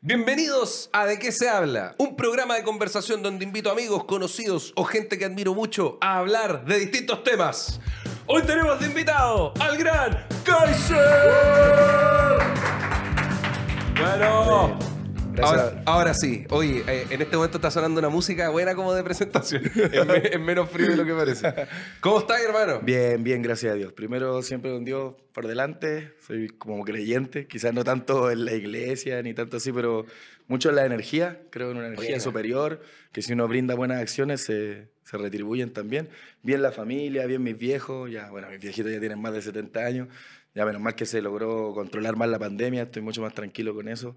Bienvenidos a De qué se habla, un programa de conversación donde invito amigos, conocidos o gente que admiro mucho a hablar de distintos temas. Hoy tenemos de invitado al gran Kaiser. Bueno, ahora, ahora sí, oye, eh, en este momento está sonando una música buena como de presentación. es, me- es menos frío de lo que parece. ¿Cómo estás, hermano? Bien, bien, gracias a Dios. Primero, siempre con Dios por delante. Soy como creyente, quizás no tanto en la iglesia ni tanto así, pero mucho en la energía. Creo en una energía Buena. superior, que si uno brinda buenas acciones se, se retribuyen también. Bien la familia, bien mis viejos. Ya, bueno, mis viejitos ya tienen más de 70 años. Ya menos mal que se logró controlar más la pandemia. Estoy mucho más tranquilo con eso.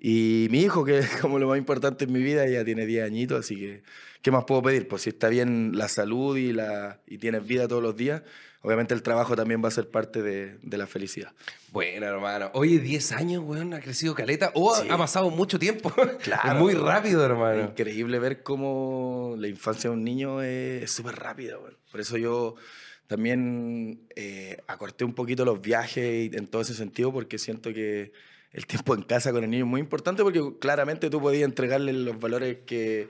Y mi hijo, que es como lo más importante en mi vida, ya tiene 10 añitos, así que, ¿qué más puedo pedir? Pues si está bien la salud y, la, y tienes vida todos los días, obviamente el trabajo también va a ser parte de, de la felicidad. Bueno, hermano. Oye, 10 años, weón, ha crecido caleta. O ha- Sí. ha pasado mucho tiempo. Claro. Es muy rápido, hermano. Increíble ver cómo la infancia de un niño es es súper rápida. bueno. Por eso yo también eh, acorté un poquito los viajes en todo ese sentido, porque siento que el tiempo en casa con el niño es muy importante, porque claramente tú podías entregarle los valores que,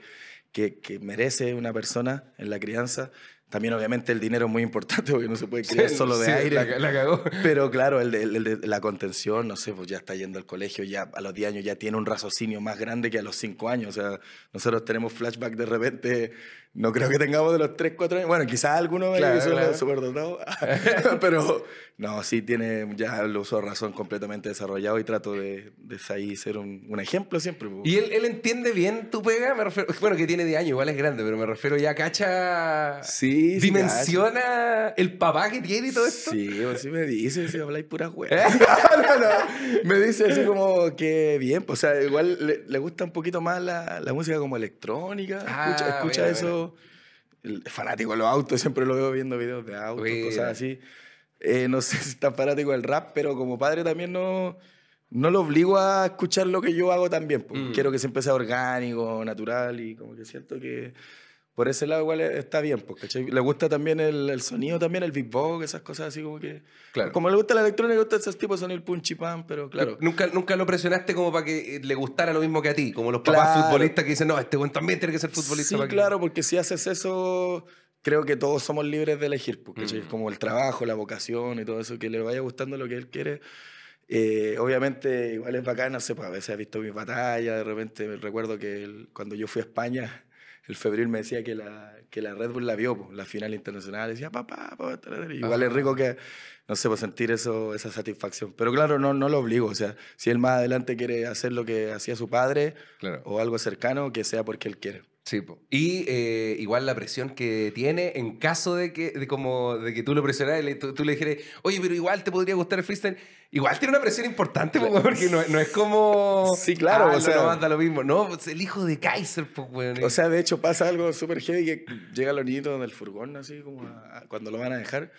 que, que merece una persona en la crianza. También obviamente el dinero es muy importante, porque no se puede criar solo de Sí, aire. La, la cagó. Pero claro, el de, el de la contención, no sé, pues ya está yendo al colegio, ya a los 10 años ya tiene un raciocinio más grande que a los 5 años. O sea, nosotros tenemos flashback de repente, no creo que tengamos de los 3, 4 años. Bueno, quizás algunos Claro, que son claro. pero no, sí tiene ya el uso de razón completamente desarrollado y trato de, de ahí ser un, un ejemplo siempre. pues. ¿Y él, él entiende bien tu pega? Me refiero, bueno, que tiene 10 años, igual es grande, pero me refiero ya, cacha. Sí, sí, Dimensiona el papá que tiene y todo esto. Sí, pues sí me dice, si habláis puras ¿Eh? weas. no, no, Me dice así como que bien, pues, o sea, igual le, le gusta un poquito más la, la música como electrónica. Ah, escucha escucha bueno, eso. El fanático de los autos, siempre lo veo viendo videos de autos, Buena. cosas así. Eh, no sé si está fanático del rap, pero como padre también no, no lo obligo a escuchar lo que yo hago también. pues. Mm. Quiero que siempre sea orgánico, natural y como que siento que por ese lado igual está bien. ¿cachai? Le gusta también el, el sonido, también el beatbox, esas cosas así como que... Claro. Como le gusta la electrónica, le gusta esos tipos de sonido, el punch y pan, pero claro. Nunca, nunca lo presionaste como para que eh, le gustara lo mismo que a ti, como los papás Claro. futbolistas que dicen, no, este buen también tiene que ser futbolista. Sí, para que-". claro, porque si haces eso, creo que todos somos libres de elegir, ¿cachai? Mm. como el trabajo, la vocación y todo eso, que le vaya gustando lo que él quiere. Eh, obviamente, igual es bacán, no sé, pues a veces ha visto mis batallas, de repente me recuerdo que el- cuando yo fui a España, el febril me decía que la, que la Red Bull la vio, pues, la final internacional, decía, papá, papá, tal", igual es rico que, no sé, pues sentir eso, esa satisfacción. Pero claro, no, no lo obligo, o sea, si él más adelante quiere hacer lo que hacía su padre Claro. o algo cercano, que sea porque él quiere. Sí, po. y eh, igual la presión que tiene en caso de que, de como, de que tú lo presionaras y tú, tú le dijeras, oye, pero igual te podría gustar el freestyle. Igual tiene una presión importante, po, porque no, no es como. Sí, claro, Ah, o sea- No, da lo mismo. No, pues, el hijo de Kaiser, pues, weón. O sea, de hecho pasa algo súper heavy que llega los niñitos del furgón, así como a- a- cuando lo van a dejar,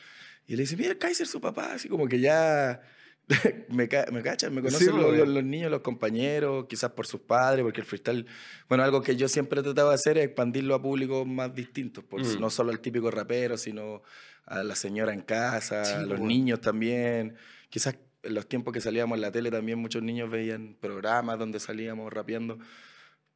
y le dice, mira, Kaiser, su papá, así como que ya me, ca- me cachan, me conocen Sí, los, los- los niños, los compañeros, quizás por sus padres, porque el freestyle, bueno, algo que yo siempre he tratado de hacer es expandirlo a públicos más distintos, por, Mm. no solo al típico rapero, sino a la señora en casa, Sí, a los niños también, quizás en los tiempos que salíamos en la tele también muchos niños veían programas donde salíamos rapeando.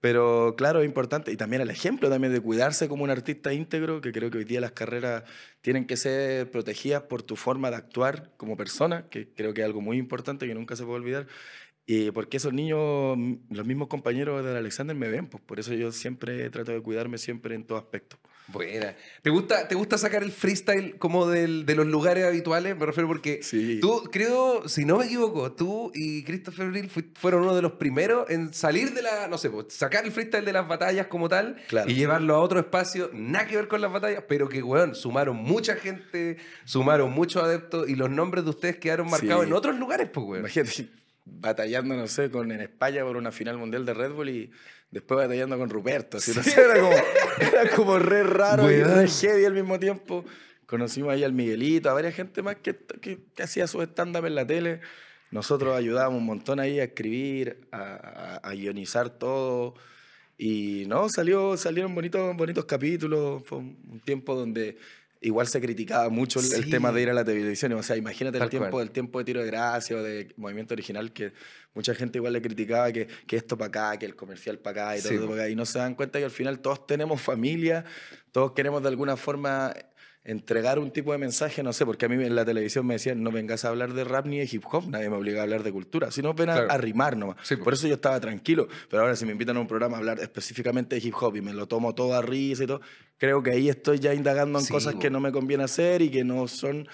Pero claro, es importante. Y también el ejemplo también de cuidarse como un artista íntegro, que creo que hoy día las carreras tienen que ser protegidas por tu forma de actuar como persona, que creo que es algo muy importante que nunca se puede olvidar. Y porque esos niños, los mismos compañeros del Alexander me ven, pues por eso yo siempre trato de cuidarme siempre en todo aspecto. Buena. ¿Te gusta, ¿Te gusta sacar el freestyle como del, de los lugares habituales? Me refiero porque Sí. tú, creo, si no me equivoco, tú y Christopher Brill fueron uno de los primeros en salir de la, no sé, pues, sacar el freestyle de las batallas como tal Claro. y llevarlo a otro espacio, nada que ver con las batallas, pero que, weón, sumaron mucha gente, sumaron muchos adeptos y los nombres de ustedes quedaron marcados Sí. en otros lugares, pues, weón. Imagínate batallando, no sé, con, en España por una final mundial de Red Bull y después batallando con Ruperto. Así, no sé, era, como, era como re raro y Weón. re heavy al mismo tiempo. Conocimos ahí al Miguelito, a varias gente más que, que, que hacía su stand-up en la tele. Nosotros ayudábamos un montón ahí a escribir, a, a, a guionizar todo. Y no, salió, salieron bonitos, bonitos capítulos. Fue un tiempo donde igual se criticaba mucho el, tema de ir a la televisión. O sea, imagínate el tiempo, cual. el tiempo de tiro de gracia o de movimiento original que mucha gente igual le criticaba que, que esto para acá, que el comercial para acá y todo Sí, para po. acá. Y no se dan cuenta que al final todos tenemos familia, todos queremos de alguna forma entregar un tipo de mensaje, no sé, porque a mí en la televisión me decían, no vengas a hablar de rap ni de hip hop, nadie me obliga a hablar de cultura, sino ven a, Claro. a rimar nomás. Sí, po. Por eso yo estaba tranquilo, pero ahora si me invitan a un programa a hablar específicamente de hip hop y me lo tomo todo a risa y todo, creo que ahí estoy ya indagando en Sí, cosas que no me conviene hacer y que no son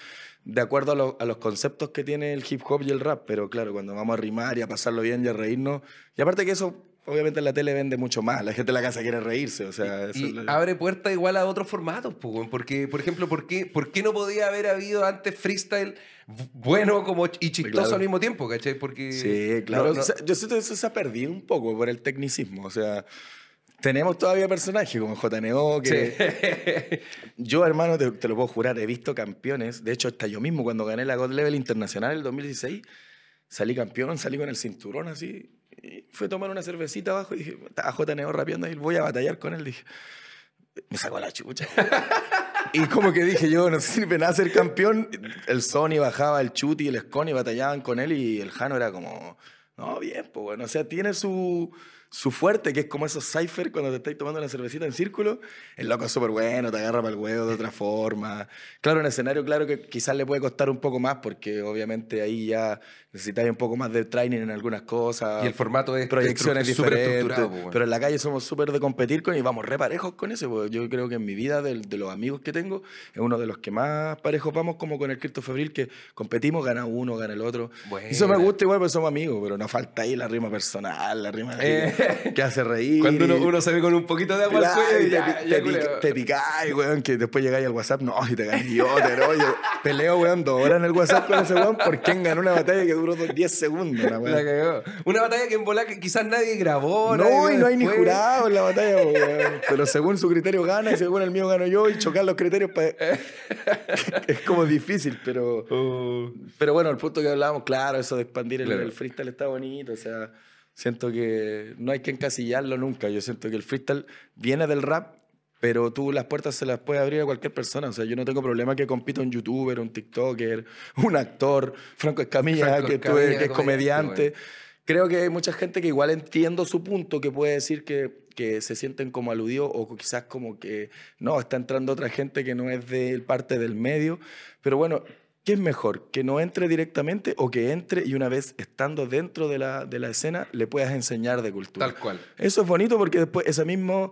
de acuerdo a, lo- a los conceptos que tiene el hip hop y el rap, pero claro, cuando vamos a rimar y a pasarlo bien y a reírnos, y aparte que eso obviamente en la tele vende mucho más, la gente en la casa quiere reírse, o sea, Y lo- abre puerta igual a otros formatos, porque, por ejemplo, ¿por qué, ¿por qué no podía haber habido antes freestyle bueno como y chistoso Claro. al mismo tiempo, ¿cachai? Porque Sí, claro. no- no- O sea, yo siento que eso se ha perdido un poco por el tecnicismo. O sea, tenemos todavía personajes como JNO que... Yo, hermano, te, te lo puedo jurar, he visto campeones. De hecho, hasta yo mismo, cuando gané la God Level Internacional en el 2016, salí campeón, salí con el cinturón así. Y fui a tomar una cervecita abajo y dije, estaba JNO rapeando y voy a batallar con él. Dije, me sacó la chucha. y como que dije yo, no sirve nada ser campeón. El Sony bajaba, el Chuti el Sconi batallaban con él y el Jano era como, no, bien, pues bueno. O sea, tiene su, su fuerte, que es como esos cipher cuando te estáis tomando una cervecita en círculo. El loco es súper bueno, te agarra para el huevo de otra forma. Claro, en escenario, claro que quizás le puede costar un poco más porque obviamente ahí ya necesitáis un poco más de training en algunas cosas. Y el formato es proyecciones diferentes. Pero en la calle somos súper de competir con y vamos re parejos con eso. porque Yo creo que en mi vida, del- de, los amigos que tengo, es uno de los que más parejos vamos, como con el Cristo Febril, que competimos, gana uno, gana el otro. Buena. Y eso me gusta igual, porque somos amigos, pero nos falta ahí la rima personal, la rima que, que hace reír. Cuando uno, uno se ve con un poquito de agua al cuello y te, ya, te, te picáis, weón, que después llegáis al WhatsApp, no, y te gané yo, te peleo, weón, dos horas en el WhatsApp con ese weón por quién ganó una batalla que duró dos- 10 segundos, una weá. La cagó. Una batalla que en que quizás nadie grabó. No, nadie y no hay ni jurado en la batalla, weón. pero según su criterio gana y según el mío gano yo y chocar los criterios pa- es como difícil, pero, Oh. pero bueno, el punto que hablábamos, claro, eso de expandir el, Claro. el freestyle está bonito, o sea, siento que no hay que encasillarlo nunca, yo siento que el freestyle viene del rap, pero tú las puertas se las puedes abrir a cualquier persona, o sea, yo no tengo problema que compita un youtuber, un tiktoker, un actor, Franco Escamilla, Franco que, tú- Escamilla, que es comediante. Creo que hay mucha gente que igual entiendo su punto, que puede decir que, que se sienten como aludidos o quizás como que no, está entrando otra gente que no es de parte del medio. Pero bueno, ¿qué es mejor? ¿Que no entre directamente o que entre y una vez estando dentro de la, de la escena le puedas enseñar de cultura? Tal cual. Eso es bonito porque después ese mismo,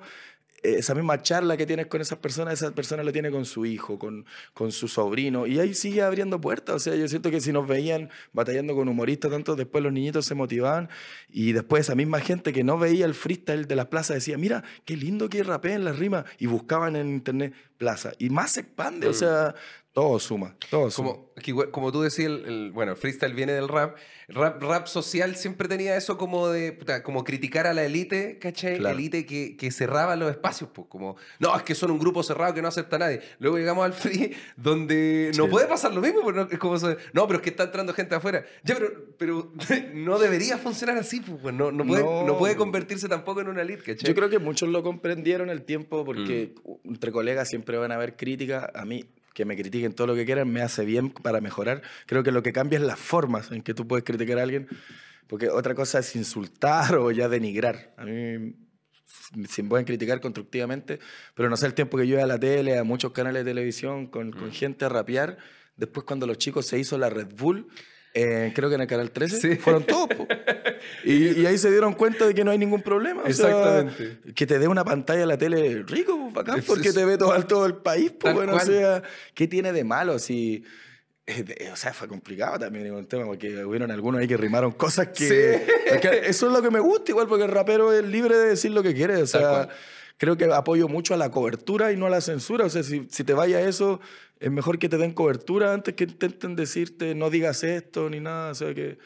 esa misma charla que tienes con esas personas, esa persona lo tiene con su hijo, con, con su sobrino, y ahí sigue abriendo puertas. O sea, yo siento que si nos veían batallando con humoristas, tanto después los niñitos se motivaban, y después esa misma gente que no veía el freestyle de las plazas decía, mira, qué lindo que rapeen las rimas, y buscaban en internet plaza, y más se expande, o sea, todo suma, todo suma. Como, como tú decías, el, el- bueno, el freestyle viene del rap. Rap, rap social siempre tenía eso como de, como criticar a la élite, ¿cachai? Claro. Élite que, que cerraba los espacios, pues, como, no, es que son un grupo cerrado que no acepta a nadie. Luego llegamos al free, donde no Sí. puede pasar lo mismo, pues, no, es como, no, pero es que está entrando gente afuera. Ya, pero, pero no debería funcionar así, pues, pues, no, no, puede, No. no puede convertirse tampoco en una elite, ¿cachai? Yo creo que muchos lo comprendieron el tiempo porque Mm. entre colegas siempre van a haber críticas. A mí, que me critiquen todo lo que quieran, me hace bien para mejorar. Creo que lo que cambia es las formas en que tú puedes criticar a alguien. Porque otra cosa es insultar o ya denigrar. A mí si me pueden criticar constructivamente, pero no sé el tiempo que yo iba a la tele, a muchos canales de televisión con, Mm. con gente a rapear. Después cuando los chicos se hizo la Red Bull, eh, creo que en el canal 13, Sí. fueron todos. Y, y ahí se dieron cuenta de que no hay ningún problema. O sea, Exactamente. que te dé una pantalla a la tele rico, bacán, Es- porque te ve todo, todo el país. Pues, bueno, o sea, ¿qué tiene de malo si... eh, O sea, fue complicado también un tema, porque hubieron algunos ahí que rimaron cosas que... Sí. porque eso es lo que me gusta, igual, porque el rapero es libre de decir lo que quiere. O sea, creo que apoyo mucho a la cobertura y no a la censura. O sea, si, si te vaya eso, es mejor que te den cobertura antes que intenten decirte no digas esto ni nada. O sea, que...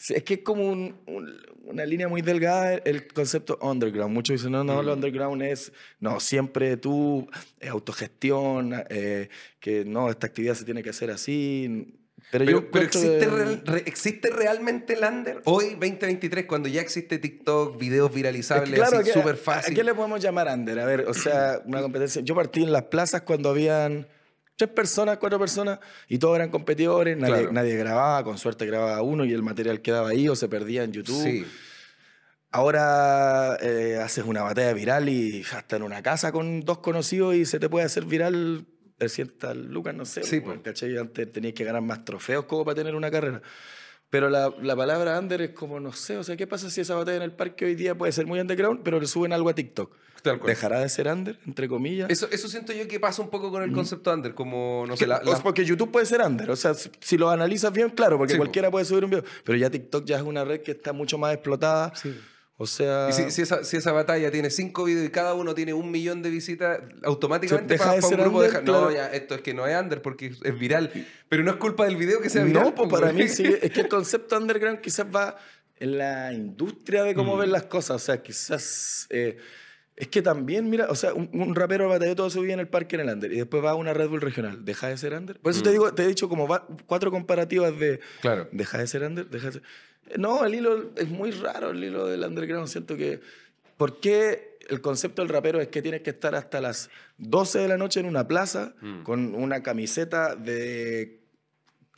sí, Es que es como un- un- una línea muy delgada el concepto underground. Muchos dicen, no, no, Mm. lo underground es, no, siempre tú, eh, autogestión, eh, que no, esta actividad se tiene que hacer así. Pero, Pero, yo pero encuentro existe, real- re- ¿existe realmente el under? Hoy, 2023, cuando ya existe TikTok, videos Es viralizables, que, claro, así ¿a qué- súper ¿A fácil. qué le podemos llamar under? A ver, o sea, una competencia. Yo partí en las plazas cuando habían tres personas, cuatro personas, y todos eran competidores, nadie, Claro. nadie grababa, con suerte grababa uno y el material quedaba ahí o se perdía en YouTube. Sí. Ahora eh, haces una batalla viral y hasta en una casa con dos conocidos y se te puede hacer viral 300 lucas, no sé. Sí, pues, po. ¿cachai? Antes tenías que ganar más trofeos como para tener una carrera. Pero la, la palabra under es como, no sé, o sea, ¿qué pasa si esa batalla en el parque hoy día puede ser muy underground, pero le suben algo a TikTok? Tal cual. ¿Dejará de ser under, entre comillas? Eso, eso siento yo que pasa un poco con el concepto under, como, no sé, la, porque YouTube puede ser under, o sea, si, lo analizas bien, claro, porque Sí, po. cualquiera puede subir un video, pero ya TikTok ya es una red que está mucho más explotada. O sea, Y si, si esa, si esa batalla tiene cinco videos y cada uno tiene un millón de visitas, automáticamente Deja para de ser un grupo under, deja- claro. No, ya, esto es que no es under porque es viral. Pero no es culpa del video que sea viral. No, pues para mí sí, es que el concepto underground quizás va en la industria de Mm. cómo ven las cosas. O sea, quizás. eh, es que también, mira, o sea, un, un rapero batalló todo su vida en el parque en el under y después va a una Red Bull regional. ¿Deja de ser under? Por eso Mm. te digo, te he dicho como va- cuatro comparativas de. Claro. ¿Deja de ser under? ¿Deja de ser- No, el hilo es muy raro, el hilo del underground. Siento que. ¿Por qué el concepto del rapero es que tienes que estar hasta las 12 de la noche en una plaza Mm. con una camiseta de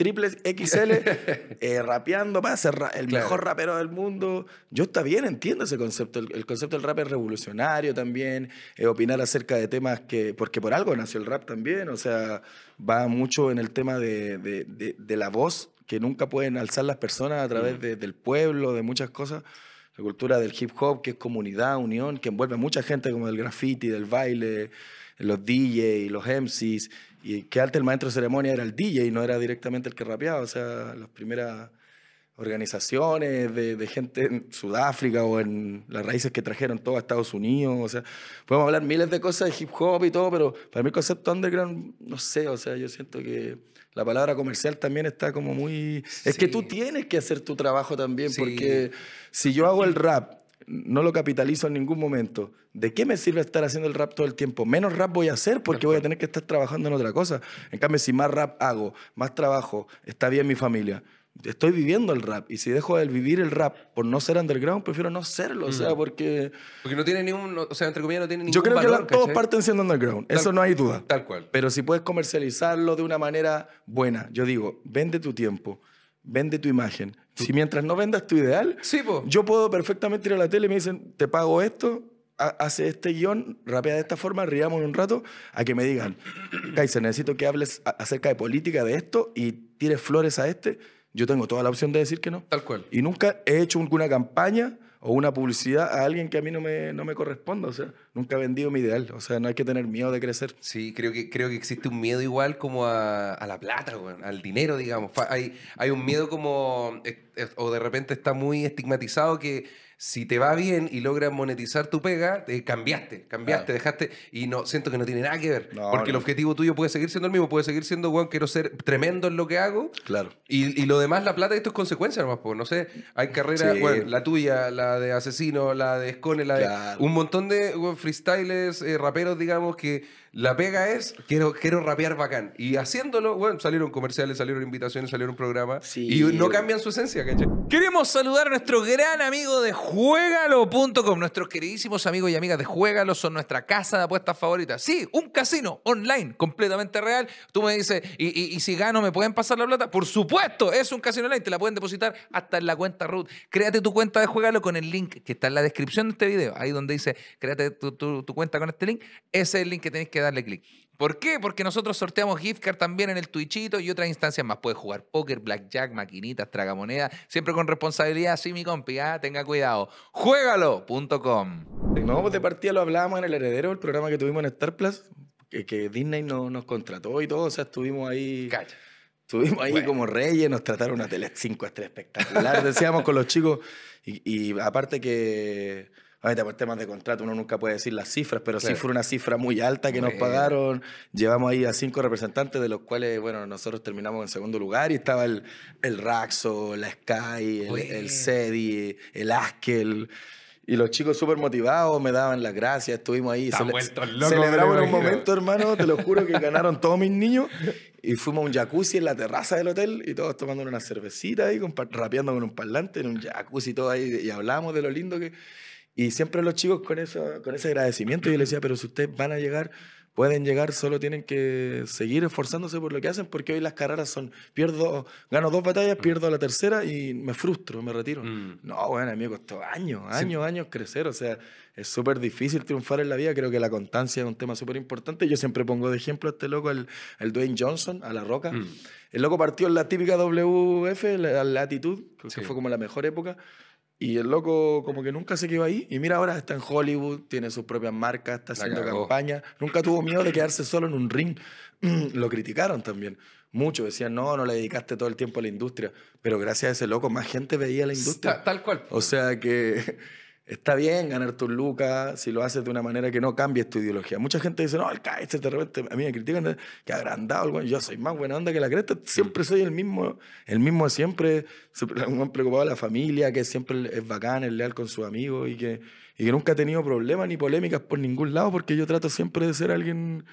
triple XL eh, rapeando para ser el Claro. mejor rapero del mundo? Yo está bien, entiendo ese concepto. El, el concepto del rap es revolucionario también. eh, opinar acerca de temas que. Porque por algo nació el rap también. O sea, va mucho en el tema de, de- de- de la voz que nunca pueden alzar las personas a través de- del pueblo, de muchas cosas. La cultura del hip hop, que es comunidad, unión, que envuelve a mucha gente, como del graffiti, del baile, los DJ, los MCs. Y que antes el maestro de ceremonia era el DJ, no era directamente el que rapeaba. O sea, las primeras organizaciones de, de gente en Sudáfrica o en las raíces que trajeron todo a Estados Unidos. O sea, podemos hablar miles de cosas de hip hop y todo, pero para mí el concepto underground, no sé, o sea, yo siento que la palabra comercial también está como muy... Es que Sí. tú tienes que hacer tu trabajo también, Sí. porque si yo hago el rap, no lo capitalizo en ningún momento, ¿de qué me sirve estar haciendo el rap todo el tiempo? Menos rap voy a hacer porque voy a tener que estar trabajando en otra cosa. En cambio, si más rap hago, más trabajo, está bien mi familia. Estoy viviendo el rap y si dejo de vivir el rap por no ser underground, prefiero no serlo, o sea, porque Porque no tiene ningún, o sea, entre comillas, no tiene ningún yo creo que valor, la- todos parten siendo underground, Tal- eso no hay duda. Tal cual. Pero si puedes comercializarlo de una manera buena, yo digo, vende tu tiempo, vende tu imagen. Si mientras no vendas tu ideal, Sí, yo puedo perfectamente ir a la tele y me dicen, te pago esto, ha- hace este guion, rapea de esta forma, riamos un rato, a que me digan, Kaiser, necesito que hables acerca de política de esto y tires flores a este. Yo tengo toda la opción de decir que no. Tal cual. Y nunca he hecho una campaña o una publicidad a alguien que a mí no me, no me corresponda. O sea, nunca he vendido mi ideal. O sea, no hay que tener miedo de crecer. Sí, creo que, creo que existe un miedo igual como a, a la plata, weón, al dinero, digamos. Hay, hay un miedo como, eh, eh, o de repente está muy estigmatizado que si te va bien y logras monetizar tu pega, te cambiaste, cambiaste, Claro. dejaste, y no siento que no tiene nada que ver. No, porque el objetivo tuyo puede seguir siendo el mismo, puede seguir siendo, weón, quiero ser tremendo en lo que hago, Claro. y, y lo demás, la plata, esto es consecuencia nomás, pues, no sé, hay carreras, Sí. bueno, la tuya, la de Asesino, la de Escone, la de... Un montón de bueno, freestylers, eh, raperos, digamos, que la pega es, quiero, quiero rapear bacán. Y haciéndolo, bueno, salieron comerciales, salieron invitaciones, salieron programas, Sí. y no cambian su esencia, ¿cachai? Queremos saludar a nuestro gran amigo de Juegalo.com. Nuestros queridísimos amigos y amigas de Juegalo son nuestra casa de apuestas favorita. Sí, un casino online completamente real. Tú me dices, ¿y, si gano me pueden pasar la plata? Por supuesto, es un casino online. Te la pueden depositar hasta en la cuenta root. Créate tu cuenta de Juegalo con el link que está en la descripción de este video. Ahí donde dice, créate tu, tu- cuenta con este link. Ese es el link que tenéis que darle clic. ¿Por qué? Porque nosotros sorteamos gift card también en el Twitchito y otras instancias más. Puedes jugar póker, blackjack, maquinitas, tragamonedas, siempre con responsabilidad. Sí, mi compi, ah, tenga cuidado. Juégalo.com. No, pues de partida lo hablábamos en El Heredero, el programa que tuvimos en Star Plus, que, que Disney no- nos contrató y todo. O sea, estuvimos ahí. Cacha. Estuvimos ahí Bueno. como reyes, nos trataron una tele 5 estrellas espectacular, decíamos con los chicos. Y, y aparte que, obviamente por temas de contrato uno nunca puede decir las cifras, pero sí fue una cifra muy alta que nos pagaron. Llevamos ahí a cinco representantes, de los cuales, bueno, nosotros terminamos en segundo lugar y estaba el, el Raxo, la Sky, el, el Sedi, el Askel. Y los chicos súper motivados me daban las gracias, estuvimos ahí. Cele- celebramos un momento, hermano, te lo juro que ganaron todos mis niños. Y fuimos a un jacuzzi en la terraza del hotel y todos tomando una cervecita ahí, rapeando con un parlante en un jacuzzi y todo ahí. Y hablábamos de lo lindo que... Y siempre los chicos con, eso, con ese agradecimiento, yo les decía, pero si ustedes van a llegar pueden llegar, solo tienen que seguir esforzándose por lo que hacen, porque hoy las carreras son, pierdo, gano dos batallas, pierdo la tercera y me frustro, me retiro. Mm. No, bueno, a mí me costó años, años, años crecer, o sea, es súper difícil triunfar en la vida, creo que la constancia es un tema súper importante. Yo siempre pongo de ejemplo a este loco, el, el Dwayne Johnson, a La Roca. Mm. El loco partió en la típica WF, la, la Attitude, creo Sí. que fue como la mejor época. Y el loco como que nunca se quedó ahí. Y mira, ahora está en Hollywood, tiene sus propias marcas, está La haciendo cagó. campaña. Nunca tuvo miedo de quedarse solo en un ring. Lo criticaron también. Muchos decían, no, no le dedicaste todo el tiempo a la industria. Pero gracias a ese loco, más gente veía la industria. Ta- tal cual. O sea que está bien ganar tus lucas si lo haces de una manera que no cambies tu ideología. Mucha gente dice, no, el Kaiser de repente, a mí me critican eh, que agrandado, yo soy más buena onda que la cresta, siempre soy el mismo, el mismo siempre, un preocupado de la familia, que siempre es bacán, es leal con sus amigos y que, y que nunca ha tenido problemas ni polémicas por ningún lado, porque yo trato siempre de ser alguien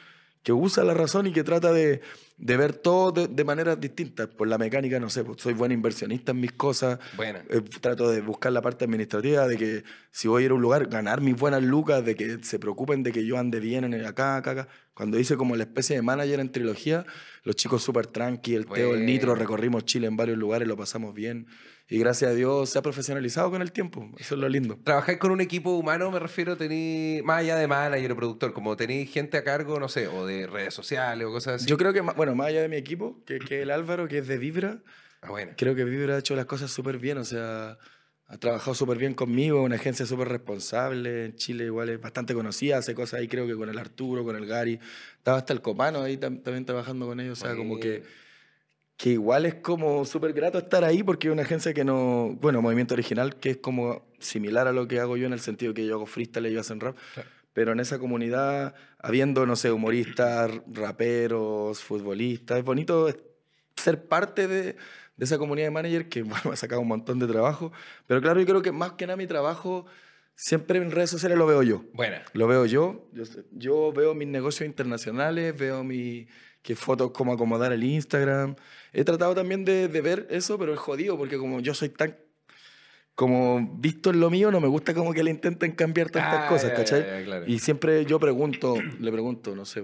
que usa la razón y que trata de, de ver todo de, de maneras distintas. Por la mecánica, no sé, pues, soy buen inversionista en mis cosas, Buena. eh, trato de buscar la parte administrativa, de que si voy a ir a un lugar, ganar mis buenas lucas, de que se preocupen de que yo ande bien en el acá, acá, acá. Cuando hice como la especie de manager en trilogía, los chicos súper tranqui, el Teo, el Nitro, Bueno. recorrimos Chile en varios lugares, lo pasamos bien. Y gracias a Dios se ha profesionalizado con el tiempo. Eso es lo lindo. ¿Trabajáis con un equipo humano? Me refiero, tení, más allá de manager o productor, como tenéis gente a cargo, no sé, o de redes sociales o cosas así. Yo creo que, bueno, más allá de mi equipo, que, que el Álvaro, que es de Vibra, Ah, bueno. creo que Vibra ha hecho las cosas súper bien, o sea, ha trabajado súper bien conmigo, una agencia súper responsable, en Chile igual es bastante conocida, hace cosas ahí creo que con el Arturo, con el Gary, estaba hasta el Copano ahí tam- también trabajando con ellos, o sea, como que, que igual es como súper grato estar ahí porque es una agencia que no, bueno, Movimiento Original, que es como similar a lo que hago yo en el sentido que yo hago freestyle y ellos hacen rap, Claro. pero en esa comunidad, habiendo, no sé, humoristas, raperos, futbolistas, es bonito ser parte de, de esa comunidad de manager que bueno, me ha sacado un montón de trabajo. Pero claro, yo creo que más que nada mi trabajo, siempre en redes sociales lo veo yo. Buena. Lo veo yo. Yo, yo veo mis negocios internacionales, veo mi, qué fotos, cómo acomodar el Instagram. He tratado también de, de ver eso, pero es jodido porque como yo soy tan... Como visto en lo mío, no me gusta como que le intenten cambiar tantas Ah, cosas, ¿cachai? ya, ya, claro. Y siempre yo pregunto, le pregunto, no sé,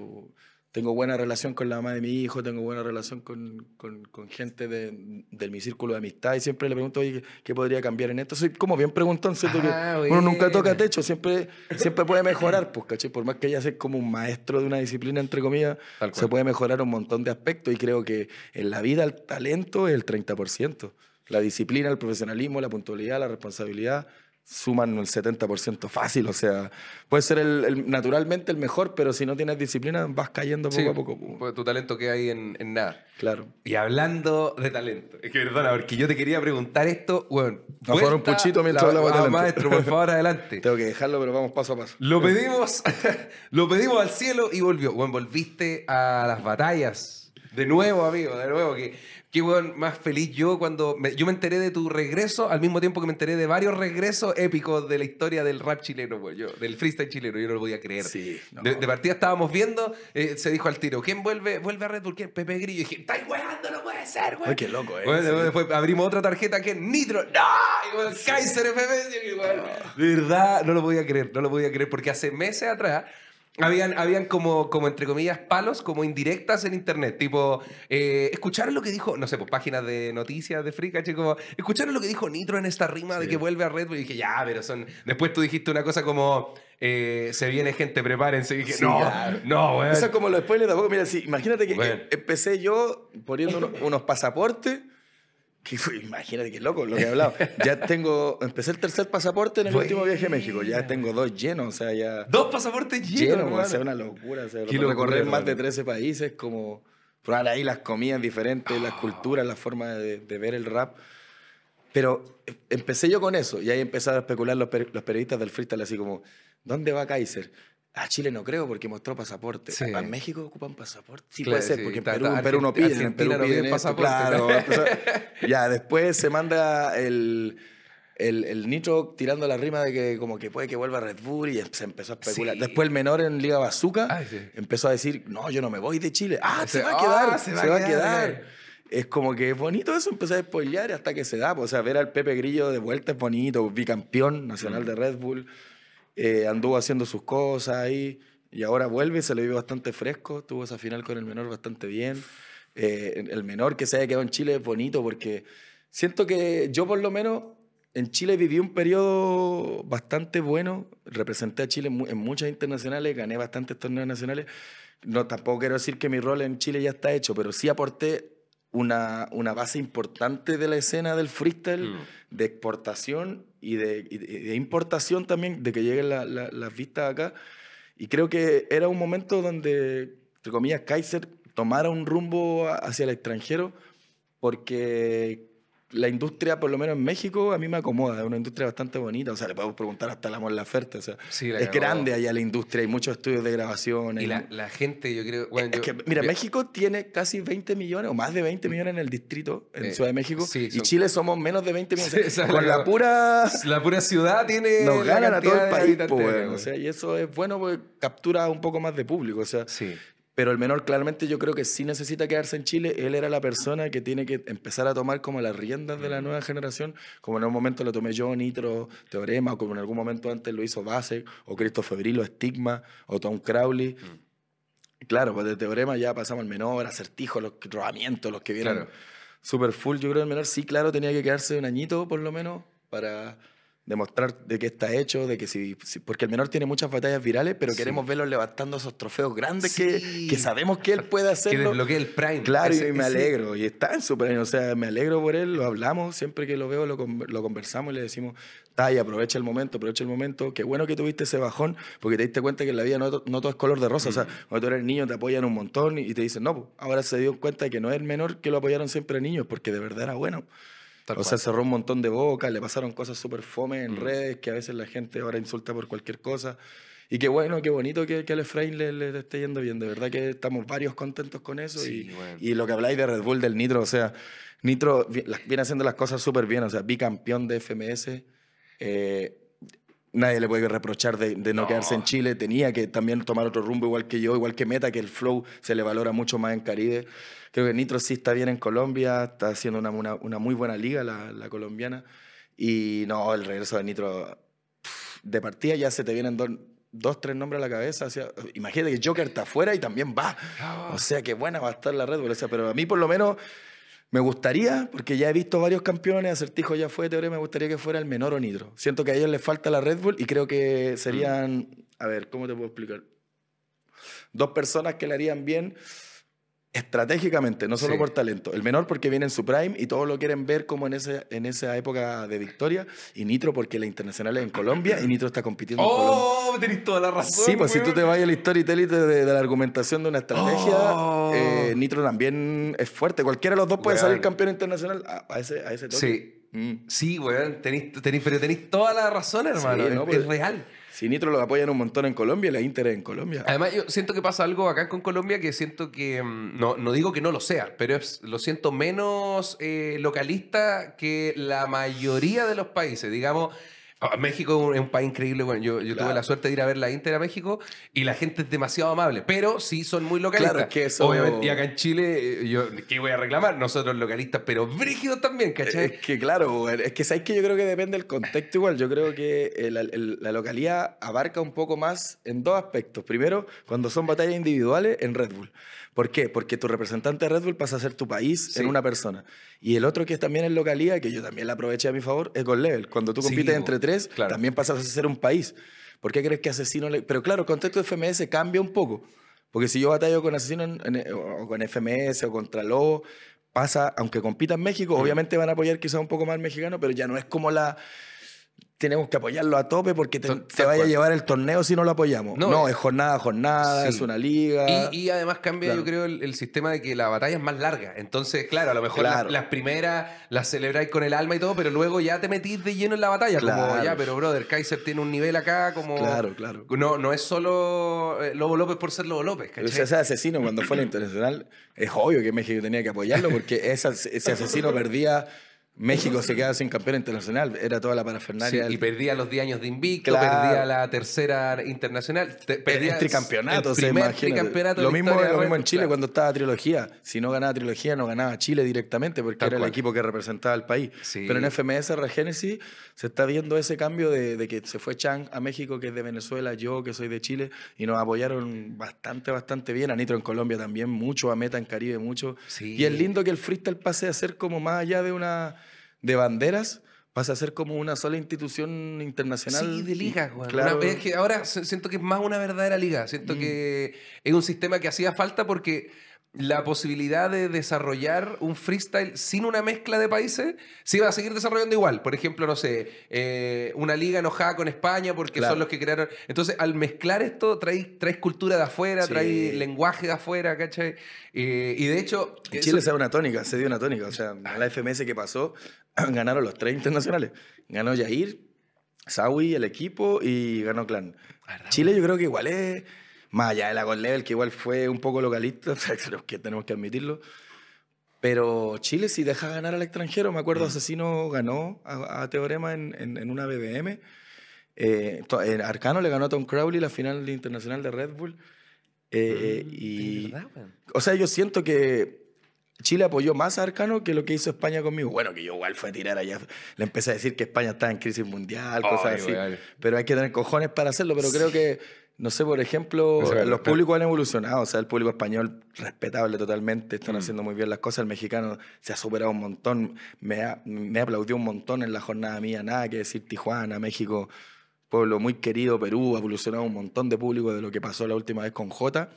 tengo buena relación con la mamá de mi hijo, tengo buena relación con, con, con gente de, de mi círculo de amistad y siempre le pregunto, oye, ¿qué, podría cambiar en esto? Soy como bien preguntón, que Ah, uno nunca toca techo, siempre, siempre puede mejorar, pues, ¿cachai? Por más que ella sea como un maestro de una disciplina, entre comillas, se puede mejorar un montón de aspectos y creo que en la vida el talento es el 30%. La disciplina, el profesionalismo, la puntualidad, la responsabilidad suman el 70% fácil. O sea, puede ser el, el- naturalmente el mejor, pero si no tienes disciplina vas cayendo poco Sí, a poco. pu. pues tu talento queda ahí en, en nada. Claro. Y hablando de talento, es que perdona, porque yo te quería preguntar esto, bueno. Vamos a jugar un puchito mientras la- hablamos de talento. Maestro, por favor, adelante. Tengo que dejarlo, pero vamos paso a paso. Lo pedimos, lo pedimos al cielo y volvió. Bueno, volviste a las batallas. De nuevo, amigo, de nuevo. Que, qué weón más feliz yo cuando me, yo me enteré de tu regreso, al mismo tiempo que me enteré de varios regresos épicos de la historia del rap chileno, weón. Yo, del freestyle chileno. Yo no lo podía creer. Sí, no. De, de partida estábamos viendo, eh, se dijo al tiro, ¿quién vuelve? Vuelve a Red Bull, ¿quién? Pepe Grillo. Y dije, ¿estáis weando? No puede ser, weón. Ay, qué loco, eh. Bueno, Sí. después, abrimos otra tarjeta que es Nitro. ¡No! Y bueno, Kaiser FF. y bueno, De verdad, no lo podía creer, no lo podía creer, porque hace meses atrás. Habían, habían como, como, entre comillas, palos, como indirectas en internet. Tipo, eh, escucharon lo que dijo, no sé, pues páginas de noticias de Free, ¿cachai? Como, escucharon lo que dijo Nitro en esta rima de Sí. que vuelve a Red Bull. Y dije, ya, pero son. Después tú dijiste una cosa como, eh, se viene gente, prepárense. Y dije, Sí, no, claro. no, weón. Eso es como los spoilers tampoco. Mira, sí, imagínate que Bueno. empecé yo poniendo uno- unos pasaportes. Que imagínate qué loco lo que he hablado. Ya tengo, empecé el tercer pasaporte en el Bueno. último viaje a México. Ya tengo dos llenos, o sea, ya Dos pasaportes llenos, lleno, hermano. o sea, una locura. O sea, locura, recorrer más de 13 países, como probar ahí las comidas diferentes, las culturas, la forma de, de ver el rap. Pero eh, empecé yo con eso y ahí empezaron a especular los, per- los periodistas del freestyle así como, ¿dónde va Kaiser? A Chile no creo porque mostró pasaporte. Sí. ¿En México ocupan pasaporte? Sí, Claro, puede ser, sí, porque en Perú, en Perú no piden, en Perú piden pasaporte. claro. Ya, después se manda el, el, el Nitro tirando la rima de que como que puede que vuelva a Red Bull y se empezó a especular. Sí. Después el menor en Liga Bazooka Ay, empezó a decir, no, yo no me voy de Chile. Ah, Se- se, va a ah, quedar, se se, va a va, a quedar, quedar. Es como que es bonito eso, empezar a spoilear hasta que se da. pues, O sea, ver al Pepe Grillo de vuelta es bonito, bicampeón nacional Mm. de Red Bull. Eh, anduvo haciendo sus cosas ahí. y ahora vuelve, se le vive bastante fresco, tuvo esa final con el menor bastante bien. Eh, el menor que se haya quedado en Chile es bonito porque siento que yo por lo menos en Chile viví un periodo bastante bueno, representé a Chile en muchas internacionales, gané bastantes torneos nacionales. No, tampoco quiero decir que mi rol en Chile ya está hecho, pero sí aporté una, una base importante de la escena del freestyle, Mm. de exportación y de, y de- importación también, de que lleguen la- la- las vistas acá. Y creo que era un momento donde, entre comillas, Kaiser tomara un rumbo hacia el extranjero, porque la industria, por lo menos en México, a mí me acomoda, es una industria bastante bonita. O sea, le podemos preguntar hasta la Mon Laferte. O sea, Sí, es grande allá la industria, hay muchos estudios de grabación. Y la, la gente, yo creo. Bueno, es yo- que, mira, yo- México tiene casi 20 millones o más de 20 millones en el distrito, en Eh, Ciudad de México. sí, y Chile somos menos de 20 millones. Sí, Con la- pura... La pura ciudad tiene. Nos ganan a todo el país, po. O sea, y eso es bueno porque captura un poco más de público. O sea, sí. Pero el menor claramente yo creo que sí necesita quedarse en Chile. Él era la persona que tiene que empezar a tomar como las riendas de la nueva generación, como en un momento lo tomé yo, Nitro, Teorema, o como en algún momento antes lo hizo Base, o Cristo Febril, o Stigma, o Tom Crowley. Claro, pues de Teorema ya pasamos al menor, acertijo, los rodamientos, los que vieron Claro. super full. Yo creo que el menor sí, claro, tenía que quedarse un añito por lo menos para demostrar de qué está hecho, de que si, si- porque el menor tiene muchas batallas virales, pero Sí. queremos verlo levantando esos trofeos grandes Sí. que, que sabemos que él puede Que hacerlo. desbloquee el Prime. Claro, Ese- y me ese- alegro. Y está en su premio. O sea, me alegro por él, lo hablamos. Siempre que lo veo, lo, lo conversamos y le decimos, Tay, aprovecha el momento, aprovecha el momento. Qué bueno que tuviste ese bajón, porque te diste cuenta que en la vida no, no todo es color de rosa. O sea, Mm. cuando tú eres niño te apoyan un montón y te dicen, no, pues, ahora se dio cuenta de que no es el menor que lo apoyaron siempre niños, porque de verdad era bueno. Tal o sea, cerró un montón de bocas, le pasaron cosas súper fome en Mm. redes, que a veces la gente ahora insulta por cualquier cosa. Y qué bueno, qué bonito que, que al Efraín le, le esté yendo bien. De verdad que estamos varios contentos con eso. Sí, y, bueno. y lo que habláis de Red Bull, del Nitro, o sea, Nitro viene haciendo las cosas súper bien. O sea, bicampeón de FMS. eh, nadie le puede reprochar de, de no, No. quedarse en Chile. Tenía que también tomar otro rumbo, igual que yo, igual que Meta, que el flow se le valora mucho más en Caribe. Creo que Nitro sí está bien en Colombia, está haciendo una, una, una muy buena liga la, la colombiana. Y no, el regreso de Nitro, pff, de partida ya se te vienen dos, dos tres nombres a la cabeza. o sea, imagínate que Joker está afuera y también va. O sea, qué buena va a estar la Red Bull. o sea, pero a mí por lo menos me gustaría, porque ya he visto varios campeones, Acertijo ya fue, Teorema, me gustaría que fuera el menor o Nitro. Siento que a ellos les falta la Red Bull y creo que serían, a ver, ¿cómo te puedo explicar? Dos personas que le harían bien estratégicamente, no solo Sí. por talento. El menor porque viene en su prime y todos lo quieren ver como en, ese, en esa época de victoria. Y Nitro porque la internacional es en Colombia y Nitro está compitiendo en Colombia. ¡Oh! Tenés toda la razón. Sí, pues si tú te vas al storytelling de, de- de la argumentación de una estrategia, Oh. eh, Nitro también es fuerte. Cualquiera de los dos puede salir campeón internacional a, a ese, a ese toque. Sí. Mm. Sí, weón. Tenés, tenés- pero tenés toda la razón, hermano. Sí, no, es, pues- es real. Si Nitro lo apoyan un montón en Colombia, la Inter en Colombia. Además, yo siento que pasa algo acá con Colombia que siento que, mm, no, no digo que no lo sea, pero es- lo siento menos eh, localista que la mayoría de los países. Digamos, México es un, país increíble. Bueno, yo, yo tuve la suerte de ir a ver la Inter a México y la gente es demasiado amable, pero sí son muy localistas. Claro, es que eso- Obviamente, y acá en Chile, eh, yo, ¿qué voy a reclamar? Nosotros localistas, pero brígidos también, ¿cachai? Es que claro, es que sabes que yo creo que depende del contexto igual. Yo creo que el- el- la localidad abarca un poco más en dos aspectos. Primero, cuando son batallas individuales en Red Bull. ¿Por qué? Porque tu representante de Red Bull pasa a ser tu país Sí. en una persona. Y el otro que es también en localidad, que yo también la aproveché a mi favor, es con Level. Cuando tú compites entre tres, claro. también pasas a ser un país. ¿Por qué crees que Asesino... le- Pero claro, el contexto de FMS cambia un poco. Porque si yo batallo con Asesino en- en- o con FMS o contra Lobo, pasa, aunque compita en México, obviamente van a apoyar quizá un poco más al mexicano, pero ya no es como la... Tenemos que apoyarlo a tope porque te, vaya a llevar el torneo si no lo apoyamos. No, No, eh, es jornada a jornada, sí. es una liga. Y, y además cambia, Claro. yo creo, el, el sistema de que la batalla es más larga. Entonces, claro, a lo mejor las- Claro. las, primeras las celebráis con el alma y todo, pero luego ya te metís de lleno en la batalla. Como, Claro. ya, pero brother, Kaiser tiene un nivel acá como... Claro, claro. No, no es solo eh, Lobo López por ser Lobo López, ese asesino cuando fue a la internacional, es obvio que México tenía que apoyarlo porque esa- ese asesino perdía México se quedaba sin campeón internacional, era toda la parafernalia. Sí, del- y perdía los 10 años de invicto, Claro. perdía la tercera internacional. te- Perdía el tricampeonato, el primer tricampeonato Lo mismo, lo mismo en Chile claro. cuando estaba trilogía. Si no ganaba trilogía, no ganaba Chile directamente porque Tal era cual. el equipo que representaba al país. Sí. Pero en FMS Regénesis se está viendo ese cambio de, de que se fue Chang a México, que es de Venezuela, yo que soy de Chile, y nos apoyaron bastante, bastante bien. A Nitro en Colombia también, mucho, a Meta en Caribe, mucho. Sí. Y es lindo que el freestyle pase a ser como más allá de una de banderas, pase a ser como una sola institución internacional. Sí, de ligas, güey. Claro. Una- es que ahora siento que es más una verdadera liga. Siento Mm. que es un sistema que hacía falta porque la posibilidad de desarrollar un freestyle sin una mezcla de países se iba a seguir desarrollando igual. Por ejemplo, no sé, eh, una liga enojada con España porque Claro. son los que crearon. Entonces, al mezclar esto, traes, traes cultura de afuera, Sí. traes lenguaje de afuera, ¿cachai? Eh, y de hecho. En eso- Chile se da una tónica, se dio una tónica. O sea, la FMS que pasó, ganaron los tres internacionales. Ganó Yair, Sawi, el equipo y ganó Clan. Chile yo creo que igual es, más allá de la God Level, que igual fue un poco localista, o sea, creo que tenemos que admitirlo. Pero Chile sí deja ganar al extranjero. Me acuerdo, Asesino ganó a, a Teorema en, en- en una BBM. Eh, Arcano le ganó a Tom Crowley la final internacional de Red Bull. Eh, eh, y, o sea, yo siento que Chile apoyó más a Arcano que lo que hizo España conmigo. Bueno, que yo igual fue a tirar allá. Le empecé a decir que España estaba en crisis mundial, cosas así. Pero hay que tener cojones para hacerlo. Pero creo que, no sé, por ejemplo, es verdad. los públicos han evolucionado. O sea, el público español, respetable totalmente, Mm. están haciendo muy bien las cosas. El mexicano se ha superado un montón. Me, ha- me aplaudió un montón en la jornada mía. Nada que decir Tijuana, México, pueblo muy querido, Perú. Ha evolucionado un montón de público de lo que pasó la última vez con Jota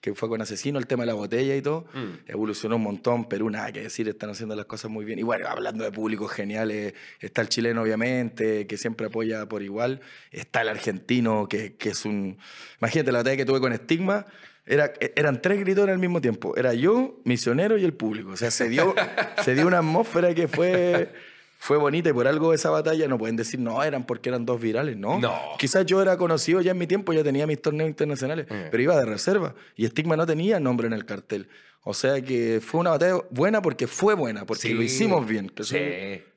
que fue con Asesino, el tema de la botella y todo, Mm. evolucionó un montón, Perú nada que decir, están haciendo las cosas muy bien. Y bueno, hablando de públicos geniales, está el chileno obviamente, que siempre apoya por igual, está el argentino, que, que es un... Imagínate, la batalla que tuve con Estigma, era, eran tres gritores al mismo tiempo, era yo, Misionero y el público. O sea, se dio, se dio una atmósfera que fue... Fue bonita y por algo esa batalla no pueden decir no, eran porque eran dos virales, ¿no? No. Quizás yo era conocido ya en mi tiempo, ya tenía mis torneos internacionales, Mm. pero iba de reserva y Stigma no tenía nombre en el cartel. O sea que fue una batalla buena porque fue buena, porque Sí. lo hicimos bien. que eso, Sí.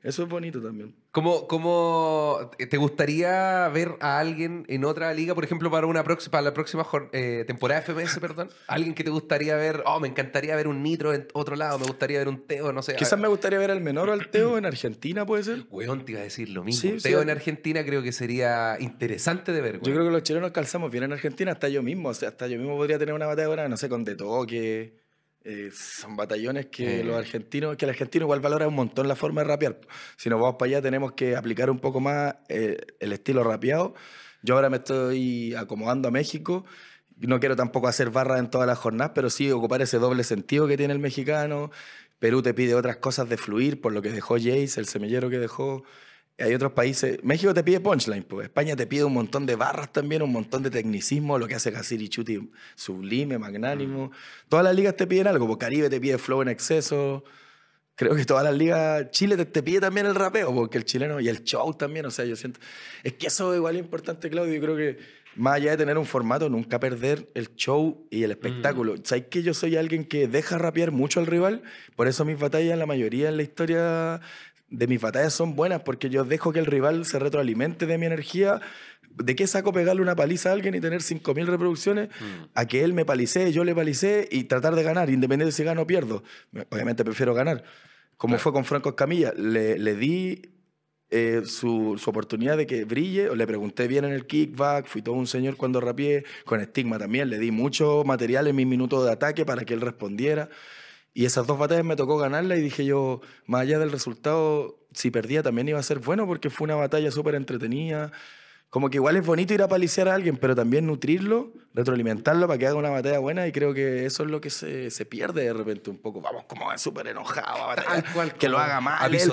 eso es bonito también. ¿Cómo, cómo te gustaría ver a alguien en otra liga, por ejemplo, para, una prox- para la próxima eh, temporada FMS, perdón? ¿Alguien que te gustaría ver? Oh, me encantaría ver un Nitro en otro lado, me gustaría ver un Teo, no sé. Quizás me gustaría ver al menor o al Teo en Argentina, puede ser. Weón, te iba a decir lo mismo. Sí. Teo en Argentina creo que sería interesante de ver, Yo creo que los chilenos calzamos bien en Argentina, hasta yo mismo. O sea, hasta yo mismo podría tener una batalla buena, no sé, con De Toque. Eh, son batallones que Eh. los argentinos, que el argentino igual valora un montón la forma de rapear. Si nos vamos para allá tenemos que aplicar un poco más eh, el estilo rapeado. Yo ahora me estoy acomodando a México. No quiero tampoco hacer barras en todas las jornadas, pero sí ocupar ese doble sentido que tiene el mexicano. Perú te pide otras cosas de fluir, por lo que dejó Jace, el semillero que dejó. Hay otros países. México te pide punchline, pues. España te pide un montón de barras también, un montón de tecnicismo, lo que hace Casiri Chuti sublime, magnánimo. Todas las ligas te piden algo, pues Caribe te pide flow en exceso. Creo que todas las ligas, Chile te, te pide también el rapeo, porque el chileno y el show también, o sea, yo siento. Es que eso igual es importante, Claudio. Yo creo que más allá de tener un formato, nunca perder el show y el espectáculo. ¿Sabes que yo soy alguien que deja rapear mucho al rival? Por eso mis batallas, la mayoría en la historia de mis batallas son buenas, porque yo dejo que el rival se retroalimente de mi energía. ¿De qué saco pegarle una paliza a alguien y tener 5.000 reproducciones? A que él me palicee, yo le palicee y tratar de ganar, independiente si gano o pierdo. Obviamente prefiero ganar. Como fue con Franco Escamilla, le, le di eh, su, su oportunidad de que brille, le pregunté bien en el kickback, fui todo un señor cuando rapié, con estigma también, le di mucho material en mis minutos de ataque para que él respondiera. Y esas dos batallas me tocó ganarla y dije yo, más allá del resultado, si perdía también iba a ser bueno porque fue una batalla súper entretenida. Como que igual es bonito ir a paliciar a alguien, pero también nutrirlo, retroalimentarlo para que haga una batalla buena y creo que eso es lo que se, se pierde de repente un poco. Vamos como súper enojado a batallar, Tal cual, que lo haga mal. a él,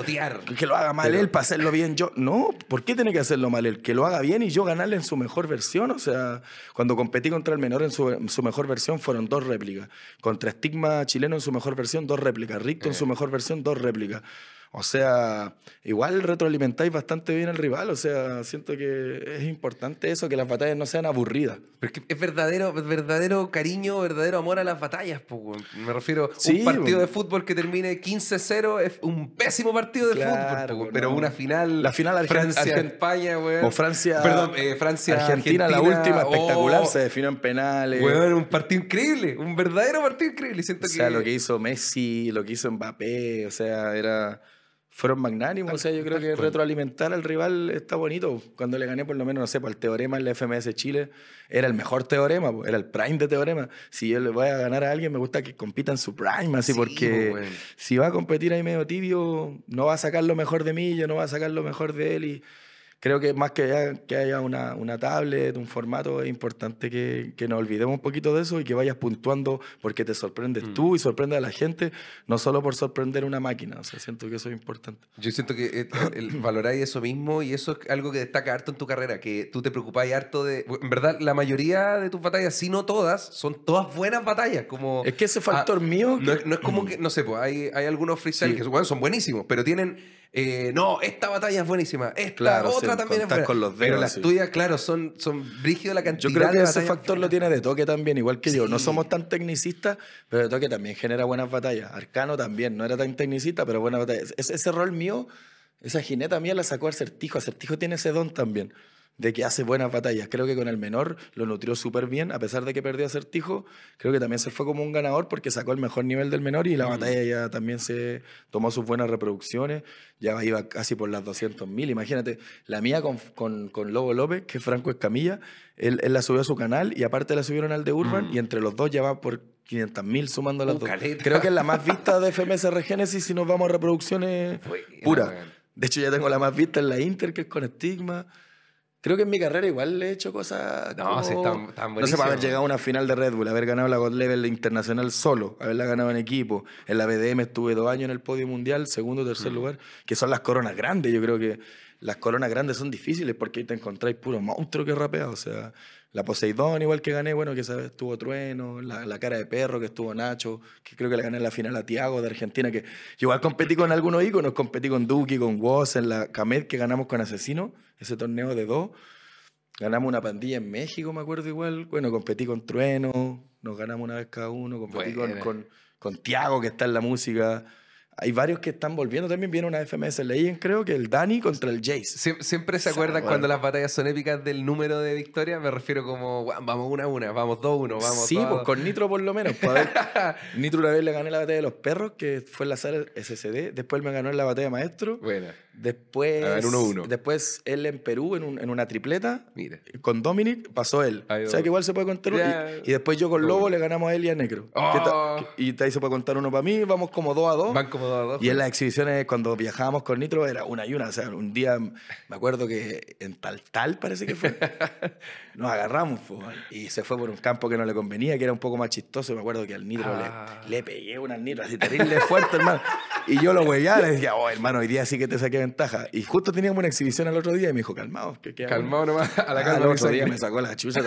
que lo haga mal Pero- él para hacerlo bien yo. No, ¿por qué tiene que hacerlo mal él? Que lo haga bien y yo ganarle en su mejor versión. O sea, cuando competí contra el menor en su, en su mejor versión fueron dos réplicas. Contra Estigma chileno en su mejor versión, dos réplicas. Ricto en su mejor versión, dos réplicas. O sea, igual retroalimentáis bastante bien al rival. O sea, siento que es importante eso, que las batallas no sean aburridas. Pero es que es verdadero, verdadero cariño, verdadero amor a las batallas. po. Me refiero Sí, un partido po. de fútbol que termine 15-0 es un pésimo partido de Claro, fútbol. po, weón. no. pero una final. La final Francia-España. O Francia. Perdón, eh, Francia. Argentina, la última, oh, espectacular, se definió en penales. Weón, un partido increíble. Un verdadero partido increíble. Siento O sea, que. lo que hizo Messi, lo que hizo Mbappé, o sea, era fueron magnánimos. O sea, yo creo que retroalimentar al rival está bonito. Cuando le gané, por lo menos, no sé, por el teorema en la FMS Chile, era el mejor teorema, era el prime de teorema. Si yo le voy a ganar a alguien, me gusta que compita en su prime, así, Sí, porque si va a competir ahí medio tibio, no va a sacar lo mejor de mí, yo no va a sacar lo mejor de él. Y creo que más que haya, que haya una, una tablet, un formato, es importante que, que nos olvidemos un poquito de eso y que vayas puntuando porque te sorprendes Mm. tú y sorprende a la gente, no solo por sorprender una máquina. O sea, siento que eso es importante. Yo siento que eh, valoráis eso mismo y eso es algo que destaca harto en tu carrera, que tú te preocupáis harto de... En verdad, la mayoría de tus batallas, si no todas, son todas buenas batallas. Como, Es que ese factor mío... No es, no es como que, no sé, pues hay, hay algunos freestyle Sí. que bueno, son buenísimos, pero tienen... eh, no, esta batalla es buenísima, esta Claro, otra sí, también es buena. con los pero dedos, las sí. tuyas, claro, son, son brígido la cantidad Yo creo que de ese factor lo tiene de toque también, igual que yo. No Sí. somos tan tecnicistas, pero de toque también genera buenas batallas. Arcano también, no era tan tecnicista, pero buenas batallas. Ese, ese rol mío, esa jineta mía la sacó Acertijo. Acertijo tiene ese don también, de que hace buenas batallas. Creo que con el menor lo nutrió súper bien, a pesar de que perdió Acertijo. Creo que también se fue como un ganador porque sacó el mejor nivel del menor y la batalla ya también se tomó sus buenas reproducciones. Ya iba casi por las 200.000. Imagínate, la mía con, con, con Lobo López, que es Franco Escamilla, él, él la subió a su canal y aparte la subieron al de Urban Mm. y entre los dos ya va por 500.000 sumando las Uh, dos. caleta. Creo que es la más vista de FMS Regénesis si nos vamos a reproducciones puras. De hecho, ya tengo la más vista en la Inter, que es con Estigma. Creo que en mi carrera igual le he hecho cosas. No, como- sí, están- están No sé, para haber llegado a una final de Red Bull, haber ganado la God Level internacional solo, haberla ganado en equipo. En la BDM estuve dos años en el podio mundial, segundo, tercer lugar, que son las coronas grandes. Yo creo que las coronas grandes son difíciles porque ahí te encontráis puro monstruo que rapea. O sea, la Poseidón, igual que gané, bueno, que esa vez estuvo Trueno, la, la cara de perro que estuvo Nacho, que creo que le gané en la final a Tiago de Argentina, que igual competí con algunos íconos, competí con Duki, con Woz, en la Camed que ganamos con Asesino, ese torneo de dos. Ganamos una pandilla en México, me acuerdo igual. Bueno, competí con Trueno, nos ganamos una vez cada uno. Competí con, con Tiago, que está en la música. Hay varios que están volviendo. También viene una FMS Legend, creo que el Dani contra el Jace. Siem- Siempre se acuerdan cuando las batallas son épicas del número de victorias. Me refiero como, "Guau, vamos una a una, vamos dos a uno, vamos sí, pues dos". con Nitro por lo menos. pues, a ver. Nitro una vez le gané la batalla de los perros, que fue en la sala SCD. Después me ganó en la batalla de maestro. Buena, Después, A ver, uno uno. después él en Perú, en, un- en una tripleta. mira. Con Dominic pasó él. O sea que igual se puede contar uno. Ya. Y, y después yo con Lobo le ganamos a él y a Necro. Oh. Que y ahí se puede contar uno para mí. Vamos como dos a dos. Van como dos a dos. Y en las exhibiciones, cuando viajábamos con Nitro, era una y una. O sea, un día me acuerdo que en Tal Tal parece que fue. Nos agarramos po, y se fue por un campo que no le convenía, que era un poco más chistoso. Me acuerdo que al Nitro Ah. le, le pegué una al Nitro así terrible fuerte, hermano. Y yo lo hueveaba, le decía, oh, hermano, hoy día sí que te saqué ventaja. Y justo teníamos una exhibición al otro día y me dijo, calmado, que queda Calmado nomás, a la Ah, calma. el que otro día me sacó la chucha.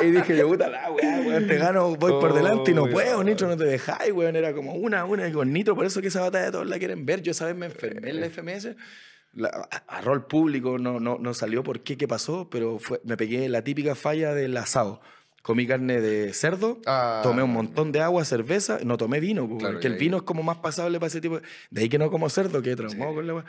Y dije yo, puta la weá, weón, te gano, voy por Oh, delante y no puedo, Nitro, no te dejáis, weón. Era como una, una, y con Nitro, por eso que esa batalla todos la quieren ver. Yo esa vez me enfermé en la FMS. La- a, a rol público no, no, no salió por qué, qué pasó, pero fue, me pegué la típica falla del asado. Comí carne de cerdo, Ah. tomé un montón de agua, cerveza, no tomé vino, pues, Claro, porque el ahí- vino es como más pasable para ese tipo de... De ahí que no como cerdo, que traumado con la weá.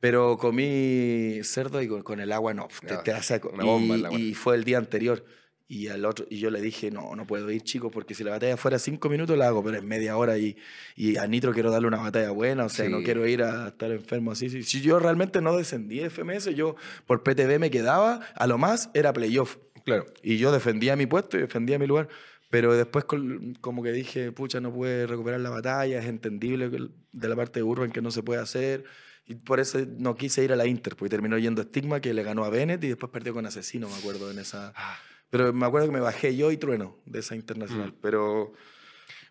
Pero comí cerdo y con, con el agua no, te, te hace... una bomba y, agua. y fue el día anterior. Y, al otro, y yo le dije, no, no puedo ir, chicos, porque si la batalla fuera cinco minutos la hago, pero es media hora y, y a Nitro quiero darle una batalla buena, o sea, Sí. no quiero ir a estar enfermo así. Si, si yo realmente no descendí de FMS, yo por PTV me quedaba, a lo más era playoff. Claro. Y yo defendía mi puesto y defendía mi lugar. Pero después como que dije, pucha, no pude recuperar la batalla, es entendible de la parte de Urban que no se puede hacer. Y por eso no quise ir a la Inter, porque terminó yendo a Stigma, que le ganó a Bennett y después perdió con Asesino, me acuerdo, en esa... Ah. Pero me acuerdo que me bajé yo y Trueno de esa internacional. Mm. Pero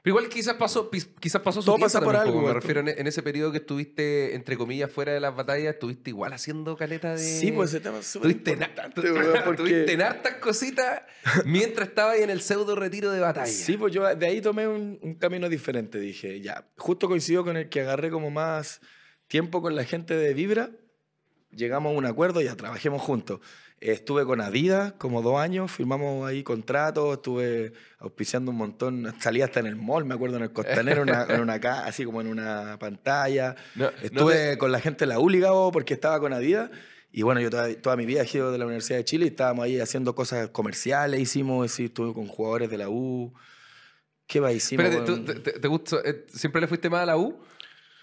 igual quizás pasó, quizás pasó su Todo pasa por algo, Me refiero en, en ese periodo que estuviste, entre comillas, fuera de las batallas, estuviste igual haciendo caleta de... sí, pues ese tema es súper Tuviste, en, importante, weón, porque- tuviste en hartas cositas mientras estabas ahí en el pseudo retiro de batalla. Sí, pues yo de ahí tomé un, un camino diferente. Dije, ya, justo coincidió con el que agarré como más tiempo con la gente de Vibra, llegamos a un acuerdo, ya trabajemos juntos. Estuve con Adidas como dos años, firmamos ahí contratos, estuve auspiciando un montón, salí hasta en el mall, me acuerdo, en el costanero, en una, en una así como en una pantalla. No, no estuve con la gente de la Úligao porque estaba con Adidas. Y bueno, yo toda, toda mi vida he sido de la Universidad de Chile y estábamos ahí haciendo cosas comerciales, hicimos, sí, estuve con jugadores de la U. ¿Qué va hicimos? Espérate, ¿tú- Bueno, te, te- te gustó- eh, ¿siempre le fuiste más a la U?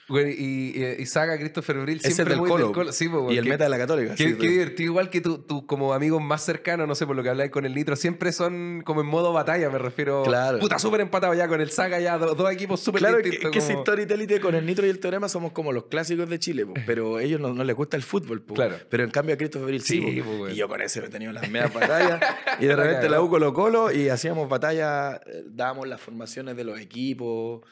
Güey, Y, y, y Saga Christopher Brill Ese es siempre del muy Colo. Sí, po, y el que- meta de la Católica. Qué, sí, qué divertido, igual que tú, tú como amigos más cercanos, no sé, por lo que habláis con el Nitro, siempre son como en modo batalla, me refiero. Claro. Puta, súper empatado ya con el Saga, ya do- dos, equipos súper Claro, que, distintos. que ese como- storytelling con el Nitro y el Teorema somos como los clásicos de Chile, po, pero a ellos no, no les gusta el fútbol. po. Claro. Pero en cambio a Christopher Brill sí. Sí, po. y yo con ese he tenido las medias batallas. y de repente la. U Colo Colo y hacíamos batallas, eh, dábamos las formaciones de los equipos.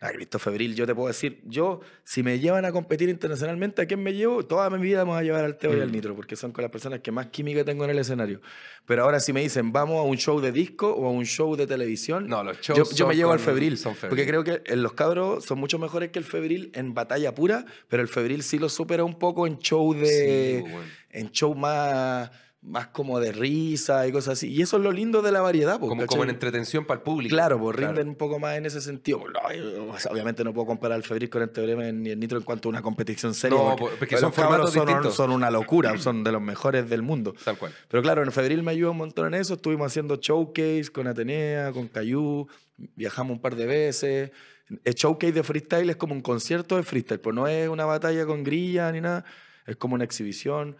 A Christopher Brill, yo te puedo decir, yo, si me llevan a competir internacionalmente, ¿a quién me llevo? Toda mi vida me voy a llevar al Teo y al Mm. Nitro, porque son con las personas que más química tengo en el escenario. Pero ahora si me dicen, vamos a un show de disco o a un show de televisión, No, los yo, shows yo me llevo al Febril, son Febril. porque creo que los cabros son mucho mejores que el Febril en batalla pura, pero el Febril sí lo supera un poco en show de... Sí, bueno. en show más, más como de risa y cosas así. Y eso es lo lindo de la variedad. po, Como, como en entretención para el público. Claro, pues rinden un poco más en ese sentido. No, sea, obviamente no puedo comparar el Febril con el Teorema ni el Nitro en cuanto a una competición seria. No, porque son los cabros formatos son, son una locura, son de los mejores del mundo. Tal cual. Pero claro, en Febril me ayudó un montón en eso. Estuvimos haciendo showcase con Atenea, con Cayú, viajamos un par de veces. El showcase de freestyle es como un concierto de freestyle, pues no es una batalla con grilla ni nada, es como una exhibición.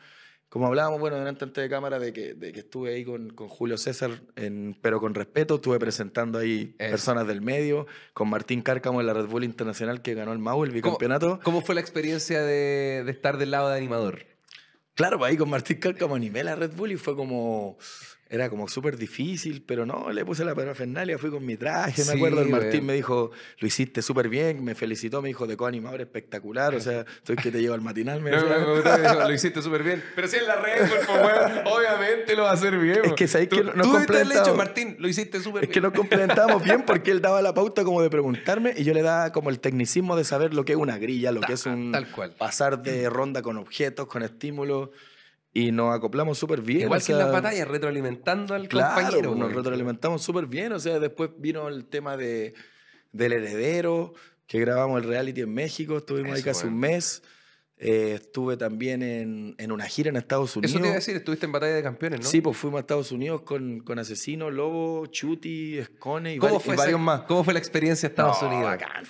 Como hablábamos, bueno, delante antes de cámara, de que, de que estuve ahí con, con Julio César, en, pero con respeto, estuve presentando ahí personas del medio, con Martín Cárcamo en la Red Bull Internacional que ganó el MAU, el bicampeonato. ¿Cómo fue la experiencia de, de estar del lado de animador? Claro, pues ahí con Martín Cárcamo animé la Red Bull y fue como. Era como súper difícil, pero no, le puse la parafernalia, fui con mi traje, me Sí, acuerdo. El Martín me dijo, lo hiciste súper bien, me felicitó, me dijo, de coanimador espectacular, o sea, estoy que te llevo al matinal. Me No, me- me dijo, lo hiciste súper bien. Pero si en la red, por favor, obviamente lo va a hacer bien. Es que sabéis que no- no Tú debiste haberle completado. dicho, Martín, lo hiciste súper Es bien. que nos complementábamos bien porque él daba la pauta como de preguntarme y yo le daba como el tecnicismo de saber lo que es una grilla, lo que es un tal cual. pasar de ronda con objetos, con estímulos y nos acoplamos súper bien. Igual o que en sea, las batallas, retroalimentando al Claro, compañero. nos retroalimentamos súper bien. O sea, después vino el tema de, del heredero, que grabamos el reality en México. Estuvimos ahí Eso, casi bueno. un mes. Eh, estuve también en, en una gira en Estados Unidos. Eso te iba a decir, estuviste en Batalla de Campeones, ¿no? Sí, pues fuimos a Estados Unidos con, con Asesino, Lobo, Chuti, Escone y, ¿Cómo vari- fue, y varios esa- más. ¿Cómo fue la experiencia en Estados No, Unidos? bacán,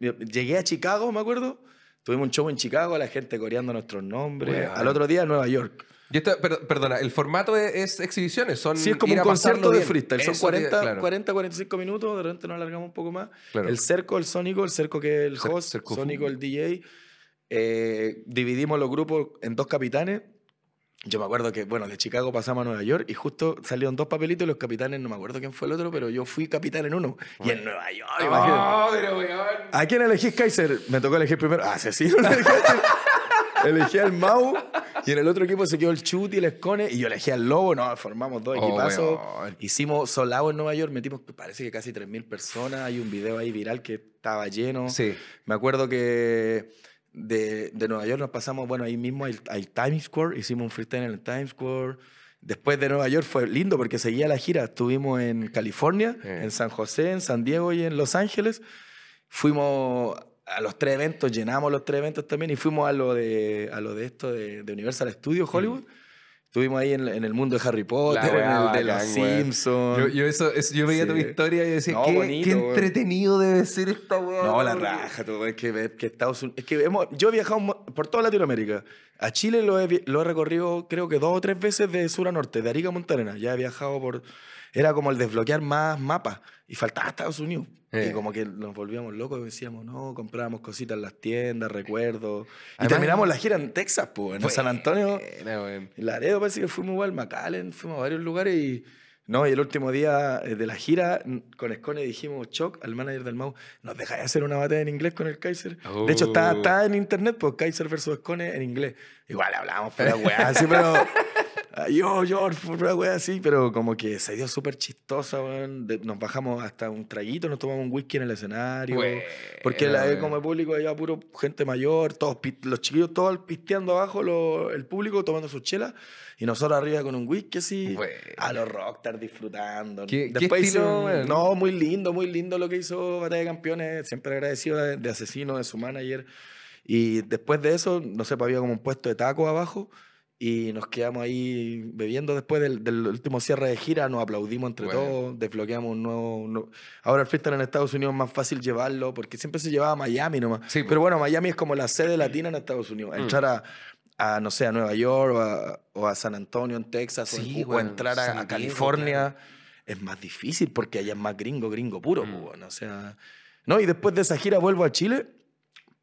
Llegué a Chicago, me acuerdo. Tuvimos un show en Chicago, la gente coreando nuestros nombres. Bueno. Al otro día, Nueva York. Y esto- per- perdona, el formato es, es exhibiciones, son Sí, es como un concierto de freestyle. Son Eso te- 40, claro. 40, 45 minutos, de repente nos alargamos un poco más. Claro. El Cerco, el Sónico, el Cerco que es el Cer- host, Cerco Sónico el DJ. Eh, dividimos los grupos en dos capitanes. Yo me acuerdo que, bueno, de Chicago pasamos a Nueva York y justo salieron dos papelitos y los capitanes, no me acuerdo quién fue el otro, pero yo fui capitán en uno. Y en Nueva York, imagínate. Oh, pero weón. ¿A quién elegís Kaiser? Me tocó elegir primero. Ah, Asesino. elegí al Mau. Y en el otro equipo se quedó el Chuti, el Escone. Y yo elegí al Lobo. No, formamos dos Oh, equipazos. Hicimos solado en Nueva York. Metimos, parece que casi 3.000 personas. Hay un video ahí viral que estaba lleno. Sí. Me acuerdo que de, de Nueva York nos pasamos, bueno, ahí mismo al, al Times Square. Hicimos un freestyle en el Times Square. Después de Nueva York fue lindo porque seguía la gira. Estuvimos en California, en San José, en San Diego y en Los Ángeles. Fuimos a los tres eventos, llenamos los tres eventos también y fuimos a lo de, a lo de esto de, de Universal Studios Hollywood. Estuvimos ahí en, en el mundo de Harry Potter, en de los. Simpsons. Yo, yo eso, eso- yo veía Sí. tu historia y decía, No, qué, bonito, qué weón. entretenido debe ser esta weá. No, la raja, todo. Es que, Estados Unidos. Es que hemos- yo he viajado por toda Latinoamérica. A Chile lo he, lo he recorrido, creo que dos o tres veces de sur a norte, de Arica a Punta Arenas. Ya he viajado por. Era como el desbloquear más mapas. Y faltaba Estados Unidos. Eh. Y como que nos volvíamos locos y decíamos, no, comprábamos cositas en las tiendas, recuerdos. Y terminamos la gira en Texas, pues, en San Antonio. Weón. En Laredo parece que fuimos igual, McAllen, fuimos a varios lugares y... No, y el último día eh, de la gira, con Escone dijimos, Choc, al manager del Mau, ¿nos dejáis hacer una batalla en inglés con el Kaiser? De hecho, está, Oh. está en internet, pues Kaiser versus Escone en inglés. Igual hablamos, pero weá, así, pero... yo, yo, una wea así, pero como que se dio súper chistosa, weón. Nos bajamos hasta un traguito, nos tomamos un whisky en el escenario. Porque la, como público había puro gente mayor, todos los chiquillos todos pisteando abajo, lo- el público tomando sus chelas, y nosotros arriba con un whisky así, a los rockstars disfrutando. ¿Qué- qué Después estilo, hizo? No, muy lindo, muy lindo lo que hizo Batalla de Campeones, siempre agradecido de, de Asesino, de su manager. Y después de eso, no sé, pues había como un puesto de taco abajo y nos quedamos ahí bebiendo después del, del último cierre de gira, nos aplaudimos entre Bueno. todos, desbloqueamos un nuevo, un nuevo- Ahora el freestyle en Estados Unidos es más fácil llevarlo porque siempre se llevaba a Miami nomás. Sí, Pero bueno, Miami es como la sede latina en Estados Unidos. Mm. Entrar a, a, no sé, a Nueva York o a, o a San Antonio en Texas o- Sí, o, bueno, entrar a- a, California es más difícil porque allá es más gringo, gringo puro. Mm. bueno, o sea, no, y después de esa gira vuelvo a Chile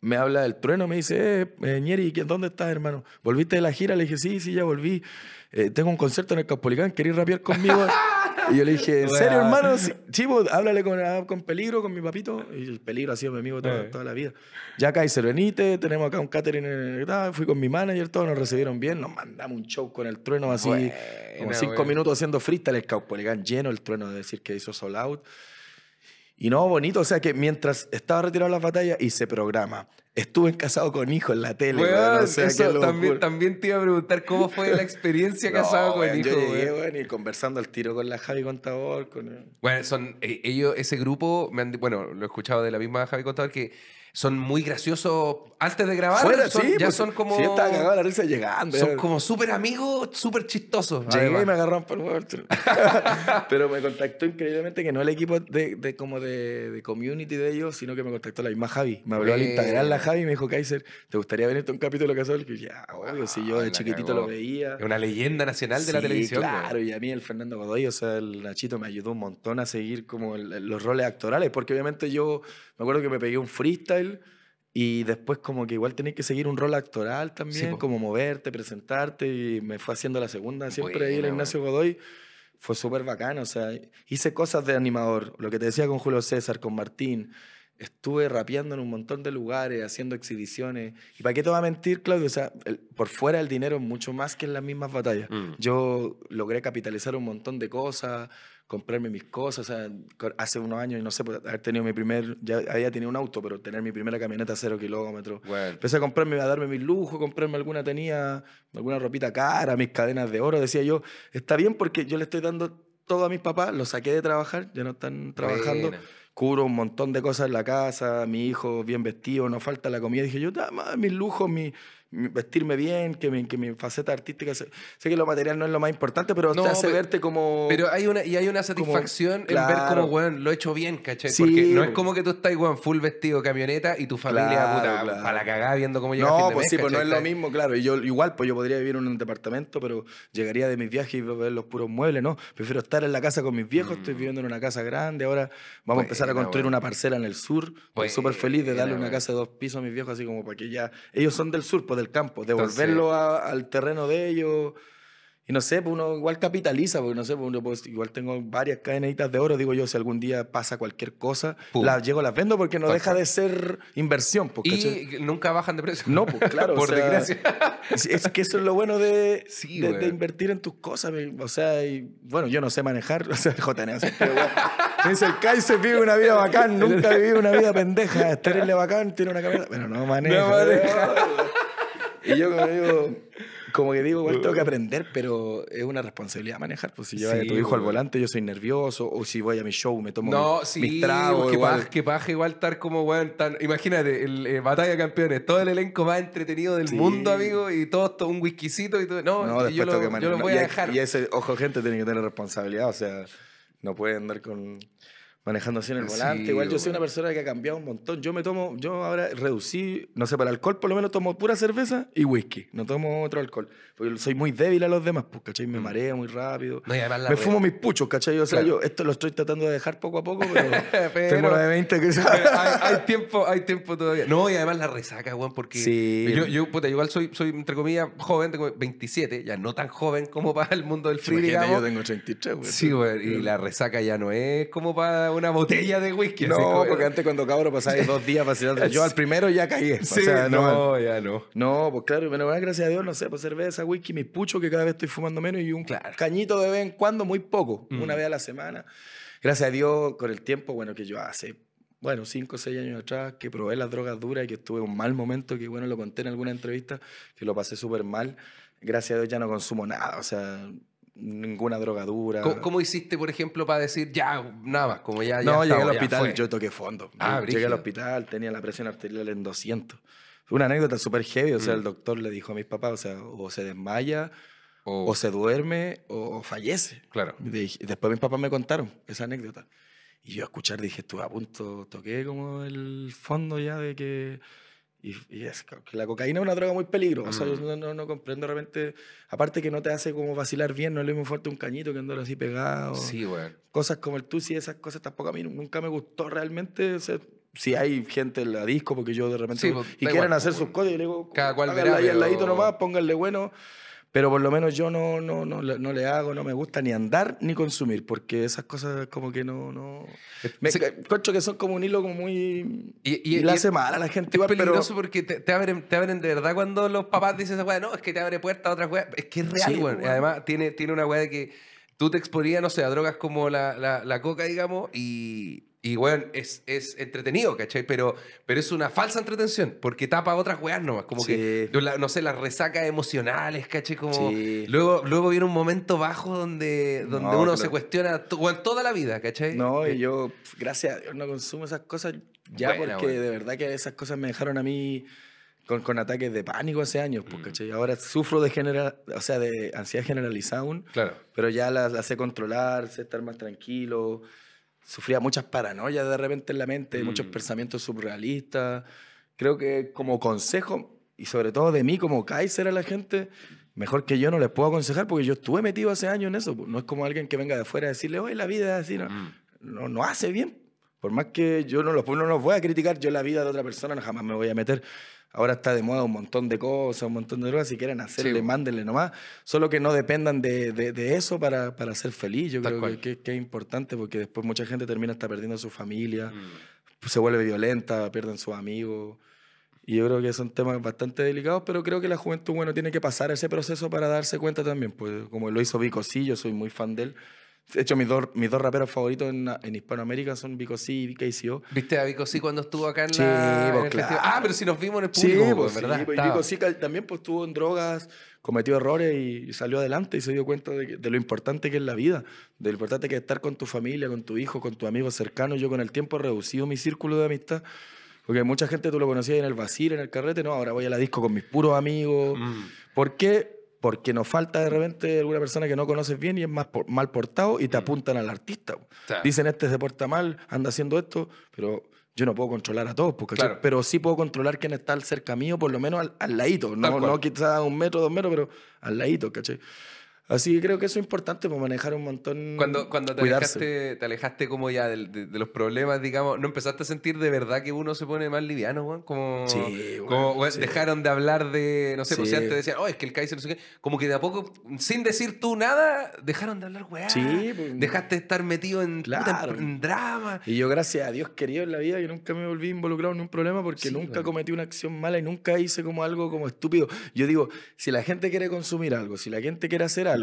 me habla del trueno, me dice, eh, eh, Ñeri, ¿qué- ¿dónde estás, hermano? ¿Volviste de la gira? Le dije, sí, sí, ya volví. Eh, tengo un concierto en el Caupolicán, ¿querés rapear conmigo? y yo le dije, ¿en serio, hermano? Sí, Chivo, háblale con, ah, con Peligro, con mi papito. Y el Peligro ha sido mi amigo toda, Eh. toda la vida. Ya Kaiser venite, tenemos acá un catering, en- ah, fui con mi manager, todos nos recibieron bien, nos mandamos un show con el trueno así, como Buena, cinco weón. minutos haciendo freestyle, el Caupolicán lleno, el trueno de decir que hizo sold out. Y no, bonito, o sea que mientras estaba retirado de las batallas hice programa. Estuve casado con hijo en la tele. Weón, weón, o sea, eso también, también te iba a preguntar cómo fue la experiencia No, casado con weón, hijo. Yo llegué, y conversando al tiro con la Javi Contador. Con... Bueno, son eh, ellos, ese grupo, me han bueno, lo he escuchado de la misma Javi Contador, que son muy graciosos antes de grabar. Fuera, son- sí, ya pues, son como. Sí, estaba cagado la risa llegando. son ya. como súper amigos, súper chistosos. Llegué y me agarraron por el huevo. Pero me contactó increíblemente que no el equipo de, de como de, de community de ellos, sino que me contactó la misma Javi. Me habló al Buena. Instagram la Javi y me dijo, Kaiser, ¿te gustaría venirte a un capítulo casual? Y yo, ya, obvio, si yo Ah, de chiquitito cagó. lo veía. Es una leyenda nacional de la televisión. Claro, y a mí el Fernando Godoy, o sea, el Nachito me ayudó un montón a seguir como el- los roles actorales, porque obviamente yo me acuerdo que me pegué un freestyle y después como que igual tenés que seguir un rol actoral también, como moverte, presentarte, y me fue haciendo la segunda siempre ahí Buena, Ignacio Godoy. Fue súper bacano, o sea, hice cosas de animador, lo que te decía con Julio César, con Martín. Estuve rapeando en un montón de lugares, haciendo exhibiciones. ¿Y para qué te voy a mentir, Claudio? O sea, el- por fuera el dinero mucho más que en las mismas batallas. Mm. Yo logré capitalizar un montón de cosas, comprarme mis cosas. O sea, co- hace unos años, no sé, pues, haber tenido mi primer, ya había tenido un auto, pero tener mi primera camioneta cero kilómetros. Bueno, Empecé a comprarme, a darme mis lujos, comprarme alguna, tenía alguna ropita cara, mis cadenas de oro. Decía yo, está bien porque yo le estoy dando todo a mis papás, los saqué de trabajar, ya no están trabajando. buena. Cubro un montón de cosas en la casa, mi hijo bien vestido, no falta la comida. Dije yo, "Da, ma, mis lujos, mi- vestirme bien, que mi, que mi faceta artística. se- Sé que lo material no es lo más importante, pero No, te hace pe- verte como. Pero hay una, y hay una satisfacción en ver claro. como, weón, lo he hecho bien, ¿cachai? Sí, Porque no es como que tú estás, weón, full vestido, camioneta, y tu familia, Claro, puta, claro. para la cagada viendo cómo llega No, fin de pues mes, sí, pues no es lo mismo, claro. Y yo igual, pues yo podría vivir en un departamento, pero llegaría de mis viajes y ver los puros muebles, ¿no? Prefiero estar en la casa con mis viejos, estoy viviendo en una casa grande, ahora vamos a empezar a Mm. Construir buena. una parcela en el sur. Estoy súper feliz de darle una buena. casa de dos pisos a mis viejos, así como para que ya... Ellos son del sur, pues del campo, Entonces- devolverlo a- al terreno de ellos... Y no sé, pues uno igual capitaliza, porque no sé, pues uno pues, igual tengo varias cadenitas de oro, digo yo, si algún día pasa cualquier cosa, Pum. las llego, las vendo porque no deja de ser inversión, pues, ¿cachai? Y nunca bajan de precio. No, pues claro. o Por sea, desgracia. Es, que eso es lo bueno de, Sí, de, de invertir en tus cosas. O sea, y, bueno, yo no sé manejar. O sea. Me dice, el Kaiser vive una vida bacán, nunca viví una vida pendeja. Estarle bacán, tiene una camioneta, pero no maneja. No maneja. Y yo como digo, como que digo, igual tengo que aprender, pero es una responsabilidad manejar. Pues si llevas a Sí, tu hijo al volante, yo soy nervioso, o si voy a mi show, me tomo No, mis, sí, mis tragos. igual. paja, igual estar como, weón, tan... Imagínate, el eh, Batalla de Campeones, todo el elenco más entretenido del Sí. mundo, amigo, y todo, todo un whiskycito y todo. No, No, después yo, tengo lo, que manejar. yo lo voy a dejar. y ese, ojo, gente, tiene que tener responsabilidad. O sea, no puede andar con manejando así en el Sí, volante. Igual yo soy una persona que ha cambiado un montón. Yo me tomo, yo ahora reducí, no sé, para el alcohol por lo menos tomo pura cerveza y whisky. No tomo otro alcohol. Porque soy muy débil a los demás, pues, ¿cachai? Me mareo muy rápido. Mm. No, y además la me fumo mis puchos, ¿cachai? O sea, Claro. yo esto lo estoy tratando de dejar poco a poco, pero, Pero- tengo la de 20 que hay, hay tiempo, hay tiempo todavía. No, y además la resaca, weón, porque Sí. yo, yo, puta, igual soy, soy, entre comillas, joven, tengo 27, ya no tan joven como para el mundo del free, digamos. yo tengo 33, güey. Sí, güey, y la resaca ya no es como para una botella de whisky. No, como- porque antes cuando cabro pasaba dos días vacilando. Yo al primero ya caí. Sí, o sea, no, no, ya no. No, pues claro, pero bueno, gracias a Dios, no sé, pues cerveza, whisky, mi pucho, que cada vez estoy fumando menos, y un Claro. cañito de vez en cuando, muy poco, Mm. una vez a la semana. Gracias a Dios, con el tiempo, bueno, que yo hace, bueno, cinco o seis años atrás, que probé las drogas duras y que estuve un mal momento, que bueno, lo conté en alguna entrevista, que lo pasé súper mal. Gracias a Dios ya no consumo nada, o sea, ninguna droga dura. ¿Cómo, cómo hiciste, por ejemplo, para decir ya, nada más, como ya. ya No, llegué al hospital, yo toqué fondo. Ah, Yo llegué al hospital, tenía la presión arterial en 200. Fue una anécdota súper heavy, o sea, Mm. el doctor le dijo a mis papás, o sea, o se desmaya, O- o se duerme, o fallece. Claro. Y después mis papás me contaron esa anécdota. Y yo a escuchar dije, estuve a punto, toqué como el fondo ya de que... Y, y es que la cocaína es una droga muy peligrosa. Mm. Yo no, no, comprendo de repente... Aparte que no te hace como vacilar bien, no es lo mismo fuerte un cañito que andar así pegado Sí, weón. cosas como el Tusi, esas cosas tampoco a mí nunca me gustó realmente. O sea, si hay gente en la disco, porque yo de repente. Sí, pues, y quieren igual, hacer pues, sus cosas, y le digo, Cada cual verá, ahí al ladito nomás, pónganle bueno. Pero por lo menos yo no, no, no, le- no le hago, no me gusta ni andar ni consumir, porque esas cosas como que no. no me Sí. encuentro que son como un hilo como muy. Y- Y, y- le hace mal a la gente Es igual, pero. peligroso porque te, te abren, te abren de verdad cuando los papás dicen esa weá, no, es que te abre puertas a otras weas. Es que es real, Sí, weón. Weón. además tiene, tiene una weá de que tú te exponías, no sé, a drogas como la, la, la coca, digamos, y, y weón, es, es entretenido, ¿cachai? Pero, pero es una falsa entretención, porque tapa otras weas nomás. Como que, Sí. la- no sé, las resacas emocionales, ¿cachai? Como, Sí. luego, luego viene un momento bajo donde, donde No, uno se cuestiona weón, toda la vida, ¿cachai? No, Eh, y yo, pf, gracias a Dios, no consumo esas cosas ya Buena, porque de verdad que esas cosas me dejaron a mí con, con ataques de pánico hace años, pues, Mm. ¿cachai? Ahora sufro de general, o sea, de ansiedad generalizada aún, Claro. pero ya la, la sé controlar, sé estar más tranquilo. Sufría muchas paranoias de repente en la mente, muchos Mm. pensamientos surrealistas. Creo que como consejo, y sobre todo de mí como Kaiser a la gente, mejor que yo no les puedo aconsejar porque yo estuve metido hace años en eso. No es como alguien que venga de afuera a decirle, oye, la vida es así. No, Mm. no, no hace bien. Por más que yo no los, no los voy a criticar, yo la vida de otra persona no, jamás me voy a meter. Ahora está de moda un montón de cosas, un montón de drogas. Si quieren hacerle, Sí. mándenle nomás. Solo que no dependan de, de- de eso para, para ser feliz. Yo Tal creo que, que- que es importante porque después mucha gente termina hasta perdiendo a su familia, Mm. se vuelve violenta, pierden sus amigos. Y yo creo que son temas bastante delicados, pero creo que la juventud, bueno, tiene que pasar ese proceso para darse cuenta también. Pues como lo hizo Vico sí, yo soy muy fan de él. De hecho, mis dos, mis dos raperos favoritos en, en Hispanoamérica son Vico sí y KCO. ¿Viste a Vico sí cuando estuvo acá en Sí, la en pues, el festival? claro. Ah, pero si nos vimos en el Sí, público, pues, ¿verdad? sí, pues, y. Vico cal- también pues, estuvo en drogas, cometió errores y salió adelante y se dio cuenta de, de lo importante que es la vida, de lo importante que es estar con tu familia, con tu hijo, con tu amigo cercano. Yo con el tiempo he reducido mi círculo de amistad, porque mucha gente tú lo conocías en el vacil, en el carrete, no, ahora voy a la disco con mis puros amigos. Mm. ¿Por qué? Porque nos falta de repente alguna persona que no conoces bien y es más por- mal portado y te apuntan al artista. Claro. Dicen, este se porta mal, anda haciendo esto, pero yo no puedo controlar a todos, porque Claro. pero sí puedo controlar quién está al cerca mío, por lo menos al, al ladito. No, no quizás a un metro, dos metros, pero al ladito, ¿cachai? Así que creo que eso es importante para manejar un montón. Cuando, cuando te, cuidarse. alejaste, te alejaste como ya del- de, de los problemas, digamos, ¿no empezaste a sentir de verdad que uno se pone más liviano, weón? Como, Sí, weón, como sí. dejaron de hablar de, no sé, pues si Sí. antes decían, oh, es que el Kaiser no sé qué, como que de a poco, sin decir tú nada, dejaron de hablar, weá. Sí, pues. Dejaste de estar metido en, puta, en- Claro. en drama. Y yo, gracias a Dios, querido en la vida, que nunca me volví involucrado en un problema porque Sí, nunca cometí una acción mala y nunca hice como algo como estúpido. Yo digo, si la gente quiere consumir algo, si la gente quiere hacer algo,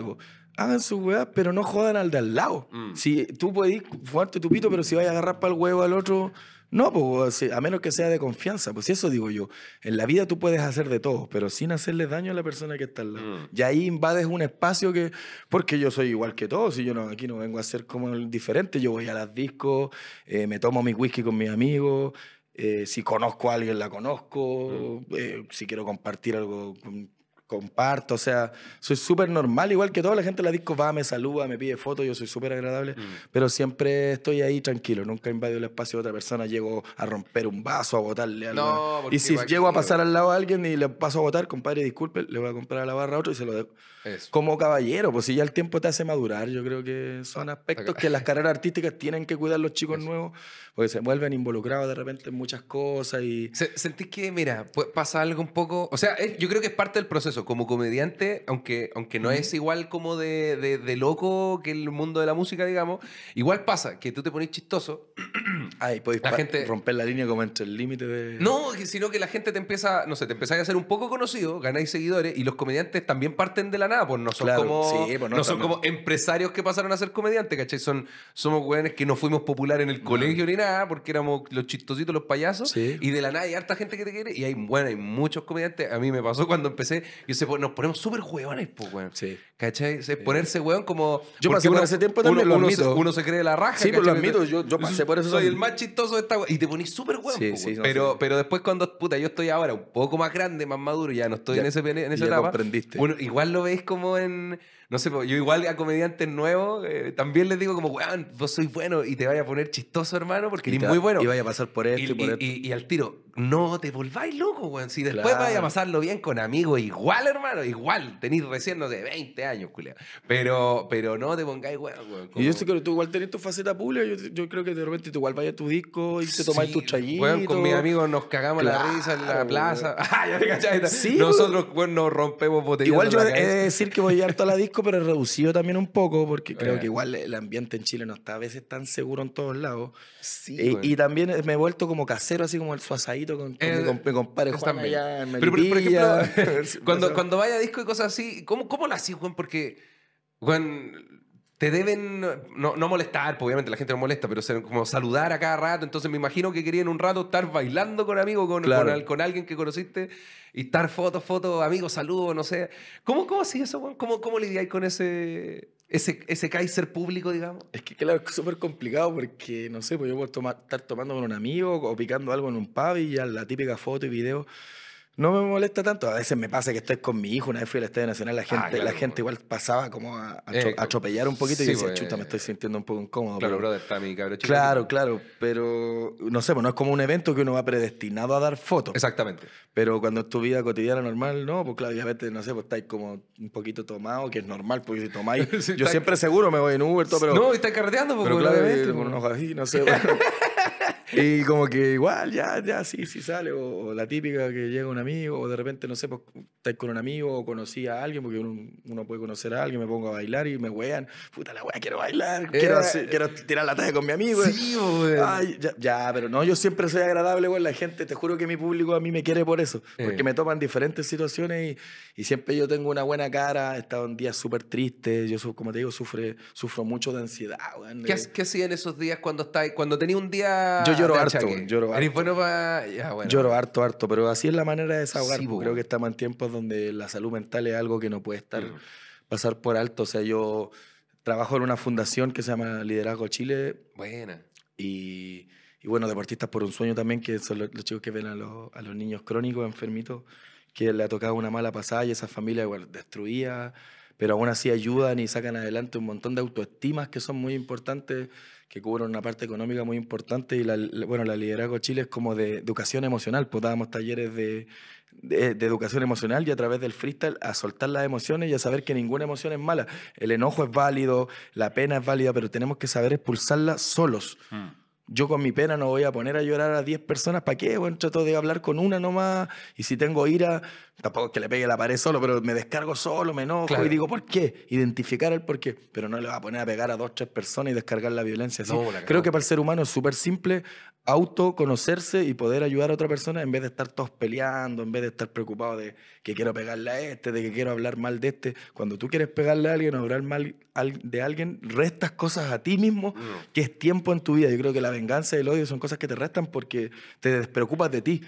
hagan su weá, pero no jodan al de al lado. Mm. Si tú puedes fumarte tu pito, pero si vas a agarrar para el huevo al otro, no, pues, a menos que sea de confianza. Pues eso digo yo. En la vida tú puedes hacer de todo, pero sin hacerle daño a la persona que está al lado. Mm. Y ahí invades un espacio que, porque yo soy igual que todos, y yo no, aquí no vengo a ser como el diferente, yo voy a las discos, eh, me tomo mi whisky con mis amigos, eh, si conozco a alguien la conozco, eh, si quiero compartir algo, com- comparto, o sea, soy súper normal, igual que toda la gente en la disco va, me saluda, me pide fotos, yo soy súper agradable, pero siempre estoy ahí tranquilo, nunca invadido el espacio de otra persona, llego a romper un vaso, a botarle algo. No, y si llego a pasar al lado a alguien y le paso a votar, compadre, disculpe, le voy a comprar a la barra a otro y se lo dejo. Eso. Como caballero, pues si ya el tiempo te hace madurar, yo creo que son aspectos que las carreras artísticas tienen que cuidar los chicos nuevos, porque se vuelven involucrados de repente en muchas cosas y... Se- ¿Sentís que, mira, pasa algo un poco... O sea, yo creo que es parte del proceso. eso, como comediante, aunque, aunque no es igual como de, de- de loco que el mundo de la música, digamos, igual pasa que tú te pones chistoso. Ay, podéis La gente- romper la línea como entre el límite de... No, sino que la gente te empieza, no sé, te empezáis a hacer un poco conocido, ganáis seguidores y los comediantes también parten de la nada, pues no son Claro, como sí, pues no, no son como empresarios que pasaron a ser comediantes, ¿cachai? Son, somos weones que no fuimos populares en el colegio ni nada, porque éramos los chistositos, los payasos, Sí. y de la nada hay harta gente que te quiere, y hay, bueno, hay muchos comediantes. A mí me pasó cuando empecé, y se, pon- nos ponemos súper hueones, pues, weón. Sí. ¿Cachai? Ponerse weón como. Yo pasé por ese tiempo también, uno, lo uno se, uno se cree la raja. Sí, pues, lo ¿cachai? admito, yo- yo pasé por eso Soy el más chistoso de esta weá. Y te ponís súper weón. Sí, weón. no, pero, pero después cuando, puta, yo estoy ahora un poco más grande, más maduro, ya no estoy Ya- en, ese, en esa ya etapa. comprendiste. Igual lo veis como en. No sé, yo igual a comediantes nuevos eh, también les digo como, weón, vos sois bueno y te vaya a poner chistoso, hermano, porque eres muy bueno. Y vaya a pasar por esto y, Y, por esto. y- y al tiro, no te volváis loco, weón. Si después Claro. vaya a pasarlo bien con amigos, igual, hermano, igual. Tenéis recién, no sé, 20 años, culia. Pero, pero no te pongáis, weón, weón. Y yo como- sé que tú igual tenés tu faceta pública, yo, yo creo que de repente tú igual vayas a tu disco y te tomáis Sí, tus traguitos. weón, con mis amigos nos cagamos la risa en la plaza. Ah, ya te cachai. Sí, Nosotros, weón, nos rompemos botellas. Igual yo he de decir que voy a ir toda la disco, pero reducido también un poco, porque creo Eh. que igual el ambiente en Chile no está a veces tan seguro en todos lados. Sí, Eh, weón. y también me he vuelto como casero, así como el suazadito con, con Eh, mi, mi compadre Juan allá en Pero, por, por ejemplo, cuando, cuando vaya a disco y cosas así, ¿cómo, cómo lo haces, weón? Porque, weón, te deben no, no molestar, pues, obviamente la gente no molesta, pero ser- como saludar a cada rato. Entonces me imagino que querían un rato estar bailando con amigos, con, Claro. con, con alguien que conociste y estar fotos, fotos, amigos, saludos, no sé. ¿Cómo, cómo así eso, weón? ¿Cómo, cómo lidiáis con ese, ese, ese Kaiser público, digamos? Es que claro, es súper complicado porque, no sé, pues yo puedo tomar- estar tomando con un amigo o picando algo en un pub y ya la típica foto y video no me molesta tanto. A veces me pasa que estoy con mi hijo, una vez fui al Estadio Nacional, la gente, Ah, claro, la gente igual pasaba como a, a Eh, atropellar un poquito sí, y yo decía, pues, chuta, me estoy sintiendo un poco incómodo. Claro, pero- brother, está mi cabrón chico. Claro, claro, pero no sé, pues no es como un evento que uno va predestinado a dar fotos. Exactamente. Pero cuando es tu vida cotidiana normal, no, pues claro, ya veces, no sé, pues estáis como un poquito tomado, que es normal, porque si tomáis, Sí, yo siempre seguro me voy en Uber, todo, pero... no, y estás carreteando, pues, Pero claro, pues. no sé. bueno. y como que igual, ya, ya, sí, sí sale. O, o la típica que llega un amigo, o de repente, no sé, pues estáis con un amigo o conocí a alguien, porque uno, uno puede conocer a alguien, me pongo a bailar y me wean. Puta la wea, quiero bailar, quiero, Eh. hacer- quiero tirar la talla con mi amigo. Sí. Ay, ya, ya, pero no, yo siempre soy agradable, güey. La gente, te juro que mi público a mí me quiere por eso. Porque Eh. me toman diferentes situaciones y, y siempre yo tengo una buena cara. He estado en días súper tristes. Yo, como te digo, sufre, sufro mucho de ansiedad, güey. ¿Qué, qué hacía en esos días cuando estáis, cuando tenía un día Yo lloro harto, achaque? lloro ¿Eres harto. bueno para ya bueno. Lloro harto, harto, pero así es la manera de desahogar. Sí, Creo que estamos en tiempos donde la salud mental es algo que no puede estar, Mm. pasar por alto. O sea, yo trabajo en una fundación que se llama Liderazgo Chile Buena. y, y bueno, Deportistas por un Sueño también, que son los, los chicos que ven a los, a los niños crónicos, enfermitos, que le ha tocado una mala pasada y esa familia igual destruida, pero aún así ayudan y sacan adelante un montón de autoestimas que son muy importantes, que cubren una parte económica muy importante. Y la, bueno, la Liderazgo Chile es como de educación emocional, pues dábamos talleres de, de, de educación emocional y a través del freestyle a soltar las emociones y a saber que ninguna emoción es mala. El enojo es válido, la pena es válida, pero tenemos que saber expulsarla solos. Yo con mi pena no voy a poner a llorar a 10 personas. ¿Para qué? Bueno, trato de hablar con una nomás. Y si tengo ira, tampoco es que le pegue la pared solo, pero me descargo solo, me enojo Claro. y digo, ¿por qué? Identificar el por qué. Pero no le va a poner a pegar a dos, tres personas y descargar la violencia. No, la Creo que para el ser humano es súper simple autoconocerse y poder ayudar a otra persona en vez de estar todos peleando, en vez de estar preocupado de que quiero pegarle a este, de que quiero hablar mal de este. Cuando tú quieres pegarle a alguien o hablar mal al- de alguien, restas cosas a ti mismo que es tiempo en tu vida. Yo creo que la venganza y el odio son cosas que te restan porque te despreocupas de ti.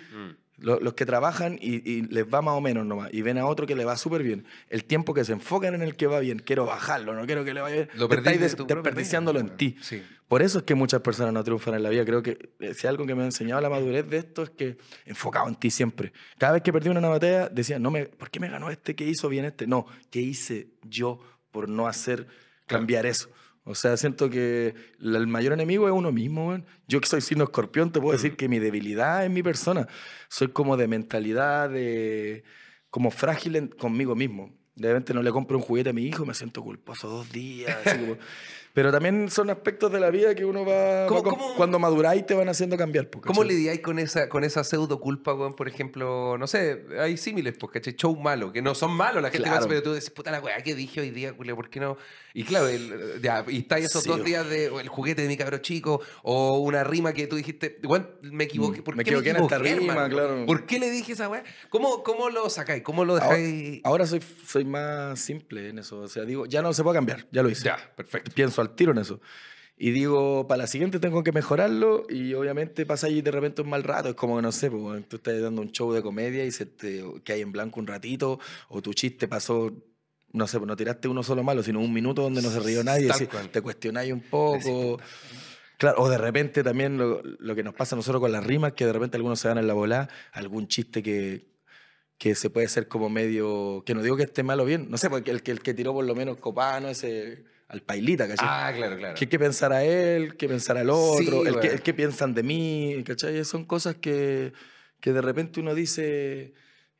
Lo- Los, que trabajan y, y les va más o menos nomás y ven a otro que le va súper bien, el tiempo que se enfocan en el que va bien, quiero bajarlo, no quiero que le vaya bien, Lo te estáis des- desperdiciándolo en ti. Sí. Por eso es que muchas personas no triunfan en la vida. Creo que eh, si algo que me ha enseñado la madurez de esto es que enfocado en ti siempre. Cada vez que perdí una batalla decía, no me, ¿por qué me ganó este? ¿Qué hizo bien este? No, ¿qué hice yo por no hacer cambiar eso? O sea, siento que el mayor enemigo es uno mismo, weón. Yo que soy signo escorpión, te puedo decir que mi debilidad es mi persona. Soy como de mentalidad, de como frágil en- conmigo mismo. De repente no le compro un juguete a mi hijo, me siento culposo dos días. así como- Pero también son aspectos de la vida que uno va... ¿Cómo- va cómo- Cuando maduráis te van haciendo cambiar. ¿Cómo lidiáis con esa, con esa pseudo culpa, weón? Por ejemplo, no sé, hay símiles, pues, ¿cachai? Show malo, que no son malos la gente, Claro. pasa, pero tú dices, puta la weá, ¿qué dije hoy día, Julio? ¿Por qué no? Y claro, el- ya, y está esos Sí, dos días de el juguete de mi cabro chico, o una rima que tú dijiste, weón, me equivoqué. ¿Por Me qué equivoqué en esta rima, hermano? claro. ¿Por qué le dije esa weá? ¿Cómo, ¿Cómo lo sacáis? ¿Cómo lo Ahora, dejáis? ahora soy, soy más simple en eso. O sea, digo, ya no se puede cambiar, ya lo hice. Ya, perfecto. Pienso al tiro en eso. Y digo, para la siguiente tengo que mejorarlo y obviamente pasa ahí de repente un mal rato. Es como que no sé, pues, tú estás dando un show de comedia y se te cae en blanco un ratito o tu chiste pasó, no sé, pues no tiraste uno solo malo, sino un minuto donde no se rió nadie. Cual. te cuestionáis un poco. Claro, o de repente también lo, lo que nos pasa a nosotros con las rimas, que de repente algunos se dan en la bola, algún chiste que, que se puede ser como medio, que no digo que esté mal o bien, no sé, porque el que, el que tiró por lo menos Copano, ese, al pailita, ¿cachai? Ah, claro, claro. ¿Qué, qué pensará él? ¿Qué pensará el otro? Sí, el, que, bueno. el que piensan de mí? ¿Cachai? Son cosas que, que de repente uno dice,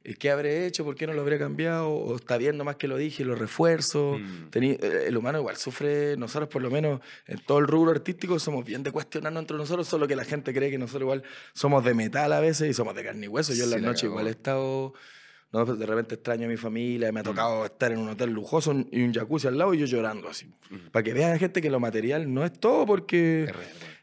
eh, ¿qué habré hecho? ¿Por qué no lo habré cambiado? O está bien nomás que lo dije y lo refuerzo. Mm. Tení- eh, el humano igual sufre, nosotros por lo menos en todo el rubro artístico somos bien de cuestionarnos entre nosotros, solo que la gente cree que nosotros igual somos de metal a veces y somos de carne y hueso. Yo en Sí, las la noches igual he estado... No, pues de repente extraño a mi familia, me ha tocado estar en un hotel lujoso y un jacuzzi al lado y yo llorando así. Para que vean la gente que lo material no es todo porque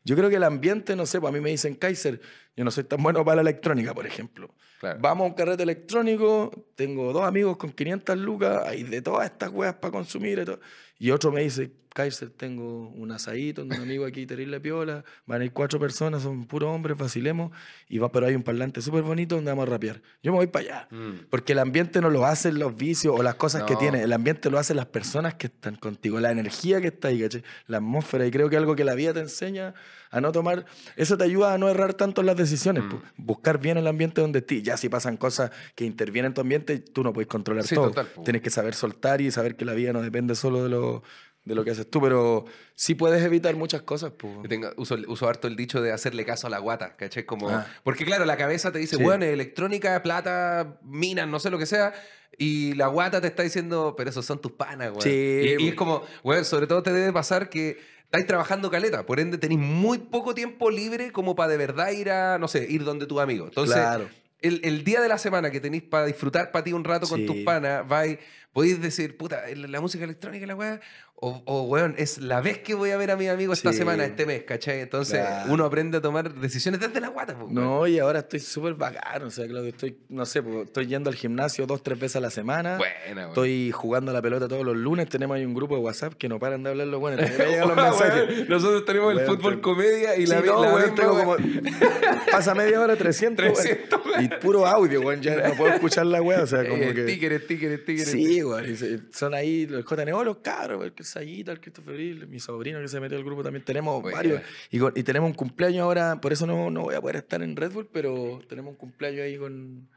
yo creo que el ambiente, no sé, pues a mí me dicen Kaiser, yo no soy tan bueno para la electrónica, por ejemplo. Claro. Vamos a un carrete electrónico, tengo dos amigos con 500 lucas, hay de todas estas weas para consumir y todo. Y otro me dice, Kaiser, tengo un asadito, un amigo aquí, terrible piola, van a ir cuatro personas, son puros hombres, vacilemos, y va, pero hay un parlante súper bonito donde vamos a rapear. Yo me voy para allá. Mm. Porque el ambiente no lo hacen los vicios o las cosas que tiene, el ambiente lo hacen las personas que están contigo, la energía que está ahí, ¿cachai? la atmósfera. Y creo que algo que la vida te enseña a no tomar, eso te ayuda a no errar tanto en las decisiones. Mm. po. Buscar bien el ambiente donde estés. Ya si pasan cosas que intervienen en tu ambiente, tú no puedes controlar Sí, todo. total, po. Tienes que saber soltar y saber que la vida no depende solo de lo, de lo que haces tú, pero sí puedes evitar muchas cosas. tengo- uso, uso harto el dicho de hacerle caso a la guata, ¿cachai? Como, Ah. Porque claro, la cabeza te dice, Sí. bueno, electrónica, plata, minas, no sé lo que sea, y la guata te está diciendo, pero esos son tus panas, güey. Sí, y, es como, güey, sobre todo te debe pasar que estáis trabajando caleta, por ende tenéis muy poco tiempo libre como para de verdad ir a, no sé, ir donde tus amigos. Entonces, Claro. el, el día de la semana que tenéis para disfrutar para ti un rato con Sí. tus panas, vais, podéis decir, puta, la música electrónica, la weá, o, o weón, es la vez que voy a ver a mis amigos esta Sí. semana, este mes, ¿cachai? Entonces Claro. uno aprende a tomar decisiones desde la guata, pues, weón. No, y ahora estoy súper bacano. O sea, Claudio, estoy, no sé, pues, estoy yendo al gimnasio dos, tres veces a la semana. Weón. Estoy jugando a la pelota todos los lunes. Tenemos ahí un grupo de WhatsApp que no paran de hablar los buenos. Me llegan los Weón, mensajes. Nosotros tenemos el Weón, fútbol comedia y Sí, la, no, la weón, tengo weón. como... Pasa media hora 300, weón. 300, Y puro audio, weón. Ya no puedo escuchar la weá. O sea, como Eh, que... Stickers, stickers, stickers. Sí, se- Son ahí los JNO, los cabros, que Sayita, el Christopher Hill, mi sobrino que se metió al grupo también. Tenemos Buena. varios. Y, y tenemos un cumpleaños ahora, por eso no, no voy a poder estar en Red Bull, pero tenemos un cumpleaños ahí con,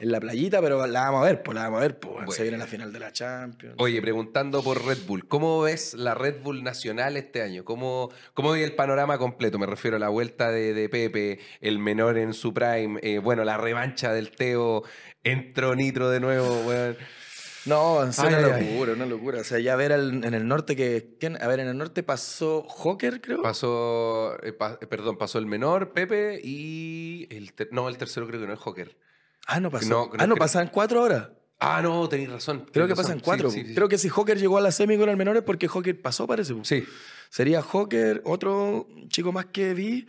en la playita, pero la vamos a ver, pues la vamos a ver, pues. Buena. Se viene la final de la Champions. Oye, preguntando por Red Bull, ¿cómo ves la Red Bull nacional este año? ¿Cómo, cómo ves el panorama completo? Me refiero a la vuelta de, de Pepe, el menor en su prime, eh, bueno, la revancha del Teo, entró Nitro de nuevo, weón. No, es Ay, una ay, ay. locura, una locura. O sea, ya ver al- en el norte que. ¿quién? A ver, en el norte pasó Joker, creo. Pasó, eh, pa- eh, perdón, pasó el menor, Pepe, y el ter- no, el tercero creo que no es Joker. Ah, no pasó. No, ah, no, pasan cuatro horas. Ah, no, tenéis razón. Creo que razón. pasan cuatro. sí, sí. Creo que si Joker llegó a la semi con el menor es porque Joker pasó, parece. Sí, Sería Joker, otro chico más que vi,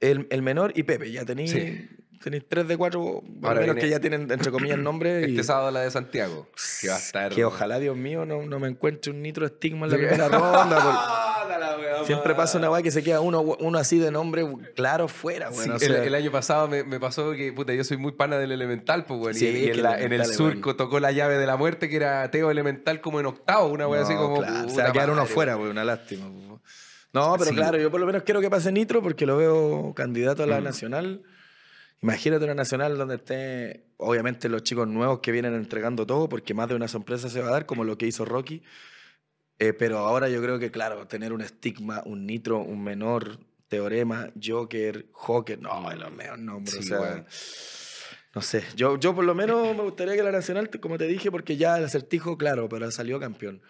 el, el menor y Pepe. Ya tenéis Sí. Tenéis tres de cuatro, al menos viene- que ya tienen, entre comillas, nombre. y- este sábado la de Santiago, que va a estar... Que ojalá, Dios mío, no, no me encuentre un nitro estigma en la primera ronda. porque Ah, weá, siempre pasa una weá que se queda uno, uno así de nombre claro fuera, Sí, o el, sea, el año pasado me, me pasó que, puta, yo soy muy pana del Elemental, pues, weón. y- Sí, y, que en, la- en el surco tocó la llave de la muerte, que era Teo Elemental como en octavo, una así no, como. claro, se puta va a quedar uno fuera, una lástima. No, pero Sí. claro, yo por lo menos quiero que pase Nitro porque lo veo candidato a la Mm. nacional. Imagínate una nacional donde esté, obviamente, los chicos nuevos que vienen entregando todo, porque más de una sorpresa se va a dar, como lo que hizo Rocky. Eh, pero ahora yo creo que, claro, tener un estigma, un Nitro, un menor, Teorema, Joker, Joker, no, los mejores nombres. Sí, o sea, weón. no sé. Yo, yo por lo menos me gustaría que la nacional, como te dije, porque ya el acertijo, claro, pero salió campeón.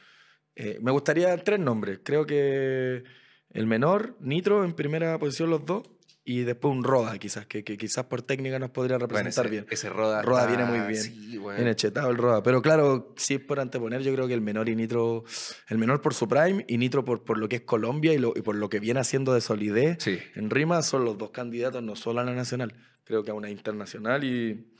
Eh, me gustaría tres nombres. Creo que el menor, Nitro en primera posición los dos. Y después un Roda, quizás, que, que quizás por técnica nos podría Bueno, representar ese, bien. ese Roda. Roda está- viene muy bien. Sí, weón. Viene chetado el Roda. Pero claro, si es por anteponer, yo creo que el menor y Nitro. El menor por su prime y Nitro por, por lo que es Colombia y, lo- y por lo que viene haciendo de solidez Sí. en rima son los dos candidatos, no solo a la nacional. Creo que a una internacional y.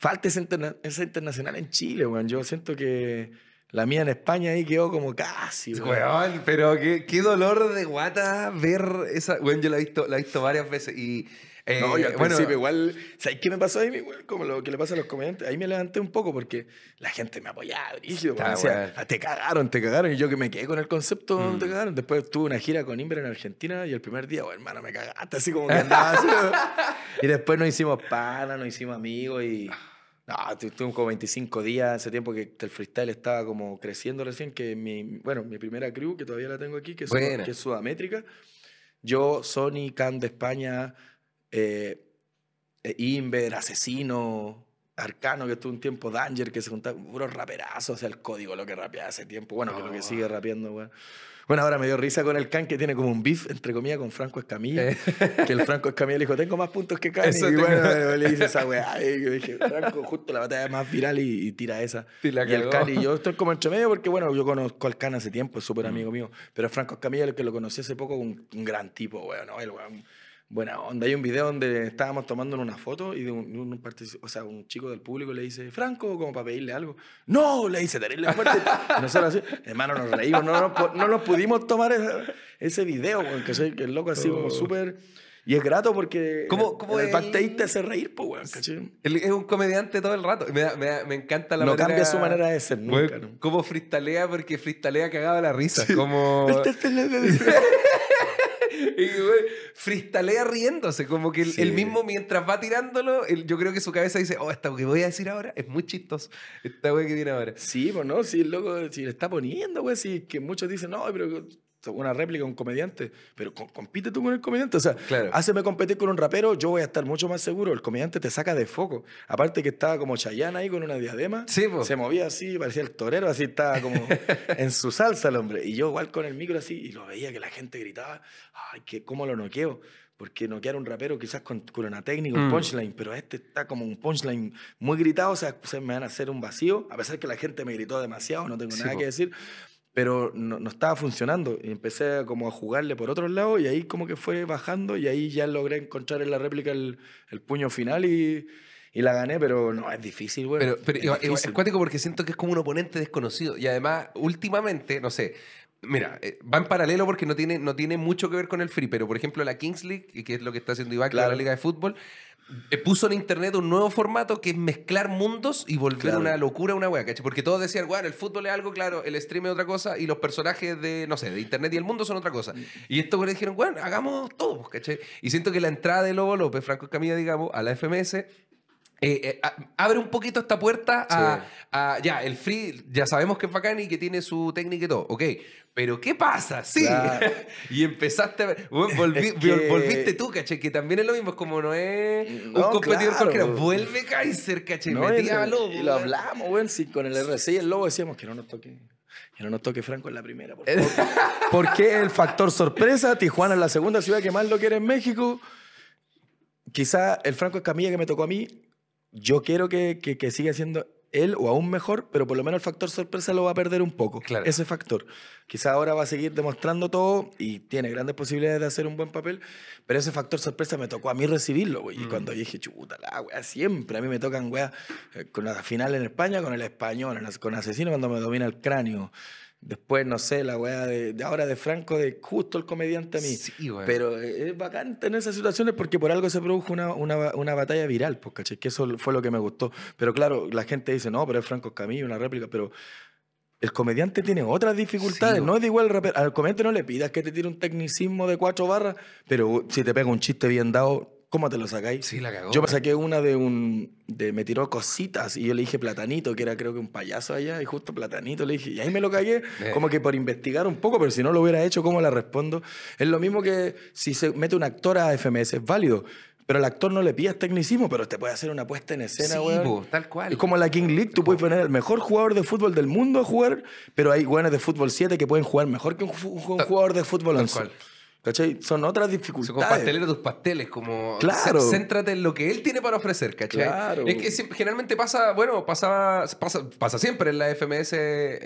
Falta esa, interna- esa internacional en Chile, weón. Yo siento que la mía en España ahí quedó como casi, weón. Weón, pero qué, qué dolor de guata ver esa. Bueno, yo la he visto, la he visto varias veces y. eh, No, yo al bueno, principio igual, ¿sabes qué me pasó ahí, weón? Como lo que le pasa a los comediantes. Ahí me levanté un poco porque la gente me apoyaba, brígido, weón. Está Decía, bueno. "Ah, te cagaron, te cagaron. Y yo que me quedé con el concepto, Mm. te cagaron. Después tuve una gira con Imber en Argentina y el primer día, weón, hermano, me cagaste, así como que andaba así, weón. Y después nos hicimos pana, nos hicimos amigos y... No, tu- estuvimos como 25 días, ese tiempo que el freestyle estaba como creciendo recién, que mi, bueno, mi primera crew, que todavía la tengo aquí, que es, Buena. que es sudamétrica. Yo, Sony, Can de España, eh, eh, Inver, Asesino, Arcano, que estuvo un tiempo, Danger, que se juntaba, puros raperazos, o sea, el código, lo que rapeaba hace tiempo, bueno, que lo que sigue rapeando, weón. Bueno, ahora me dio risa con el Can, que tiene como un beef, entre comillas, con Franco Escamilla, que el Franco Escamilla le dijo, tengo más puntos que Can, Eh. Eso y tengo. bueno, le dice esa weá, y yo dije, Franco, justo la batalla más viral y, y tira esa. Y el. Can y yo estoy como entre medio porque, bueno, yo conozco al Can hace tiempo, es súper Mm. amigo mío. Pero Franco Escamilla, el que lo conocí hace poco, un, un gran tipo, weón, ¿no? El weón, buena onda. Hay un video donde estábamos tomando una foto y de un, un o sea, un chico del público le dice, Franco, como para pedirle algo. No, le dice, terrible fuerte. Y nosotros así, hermano, nos reímos, no, nos no nos pudimos tomar esa- ese video, weón, que, soy- el loco así como súper... Y es grato porque Oh. ¿Cómo- el- cómo el backstage te hace reír, pues, weón, ¿cachai? Es un comediante todo el rato. Me, da- me, da- me encanta la No manera... cambia su manera de ser nunca, ¿no? Cómo freestalea, porque freestalea cagado la risa. Como... Y, güey, freestalea riéndose. Como que él, Sí. él mismo, mientras va tirándolo, él- yo creo que su cabeza dice, oh, esta que voy a decir ahora es muy chistoso. Esta güey que viene ahora. Sí, pues no, si el loco, si le está poniendo, güey, si que muchos dicen, no, pero una réplica, un comediante, pero co- compite tú con el comediante, o sea, Claro. háceme competir con un rapero, yo voy a estar mucho más seguro, el comediante te saca de foco, aparte que estaba como Chayanne ahí con una diadema, Sí, se movía así, parecía el torero, así estaba como en su salsa el hombre, y yo igual con el micro así, y lo veía que la gente gritaba, ay, que ¿cómo lo noqueo? Porque noquear a un rapero quizás con, con una técnica, un Mm. punchline, pero este está como un punchline muy gritado, o sea, se me van a hacer un vacío, a pesar que la gente me gritó demasiado, no tengo Sí, nada po. que decir, pero no, no estaba funcionando. Y empecé como a jugarle por otro lado y ahí como que fue bajando y ahí ya logré encontrar en la réplica el, el puño final y, y la gané, pero no, es difícil, güey. Pero, pero es igual- igual- difícil. es cuático porque siento que es como un oponente desconocido. Y además, últimamente, no sé, mira, eh, va en paralelo porque no tiene, no tiene mucho que ver con el free, pero por ejemplo la Kings League, que es lo que está haciendo Iván, Claro. la liga de fútbol, puso en internet un nuevo formato que es mezclar mundos y volver Claro. una locura una wea, ¿cachai? Porque todos decían, bueno, el fútbol es algo, claro, el stream es otra cosa y los personajes de, no sé, de internet y el mundo son otra cosa. Y estos güeyes dijeron, bueno, hagamos todo, pues, ¿cachai? Y siento que la entrada de Lobo López, Franco Escamilla, digamos, a la FMS, eh, eh, abre un poquito esta puerta a, Sí. a- ya, el free, ya sabemos que es bacán y que tiene su técnica y todo, ok, pero ¿qué pasa? Sí, Claro. y empezaste a ver, bueno, volví- Es que- volviste tú, caché, que también es lo mismo, es como no es un competidor claro. cualquiera, vuelve Kaiser, caché, No, metía Lobo. y lo hablamos, sí, con el RC y el Lobo decíamos que no nos toque. Que no nos toque Franco en la primera, por favor. Porque el factor sorpresa, Tijuana es la segunda ciudad que más lo quiere en México. Quizá el Franco Escamilla que me tocó a mí, yo quiero que, que, que siga siendo él o aún mejor, pero por lo menos el factor sorpresa lo va a perder un poco. Claro. Ese factor. Quizá ahora va a seguir demostrando todo y tiene grandes posibilidades de hacer un buen papel, pero ese factor sorpresa me tocó a mí recibirlo, güey. Y Mm. cuando dije, chuta, la wea, siempre a mí me tocan weas eh, con la final en España, con el español, con Asesino cuando me domina el cráneo. Después, no sé, la wea de, de ahora de Franco, de justo el comediante a mí. Sí, güey. Pero eh, es bacán tener esas situaciones porque por algo se produjo una, una, una batalla viral, pues, ¿cachai? Que eso fue lo que me gustó. Pero claro, la gente dice, no, pero es Franco Escamilla, una réplica, pero el comediante tiene otras dificultades. Sí, no es de igual al rapero. Al comediante no le pidas que te tire un tecnicismo de cuatro barras, pero si te pega un chiste bien dado, ¿cómo te lo sacáis? Sí, la cagó. Yo me saqué una de un. De, me tiró cositas y yo le dije Platanito, que era creo que un payaso allá, y justo Platanito le dije, y ahí me lo cagué, Eh. como que por investigar un poco, pero si no lo hubiera hecho, ¿cómo la respondo? Es lo mismo que si se mete un actor a FMS, es válido. pero al actor no le pidas tecnicismo, pero te puede hacer una puesta en escena, Sí, weón. po, tal cual. Es como la King League, tú puedes poner al mejor jugador de fútbol del mundo a jugar, pero hay buenos de fútbol 7 que pueden jugar mejor que un, un jugador de fútbol tal 11. ¿Cachai? Son otras Son como dificultades. pastelero tus pasteles, como Claro. céntrate en lo que él tiene para ofrecer, ¿cachai? Claro. Es que generalmente pasa, bueno, pasaba, pasa, pasa siempre en la FMS,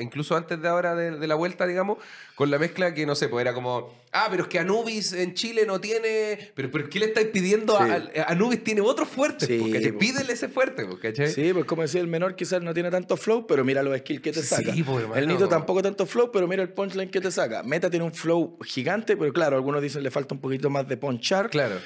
incluso antes de ahora de, de la vuelta, digamos, con la mezcla que no sé, pues era como, ah, pero es que Anubis en Chile no tiene, pero, pero ¿qué le estáis pidiendo? Sí. A, a- Anubis tiene otros fuertes, Sí, pues, ¿cachai? po. Pídele ese fuerte, pues, ¿cachai? Sí, pues como decía, el menor quizás no tiene tanto flow, pero mira los skills que te Sí, saca. pues, hermano. el Nito tampoco tanto flow, pero mira el punchline que te saca. Meta tiene un flow gigante, pero claro, algunos dicen le falta un poquito más de punchar. Claro.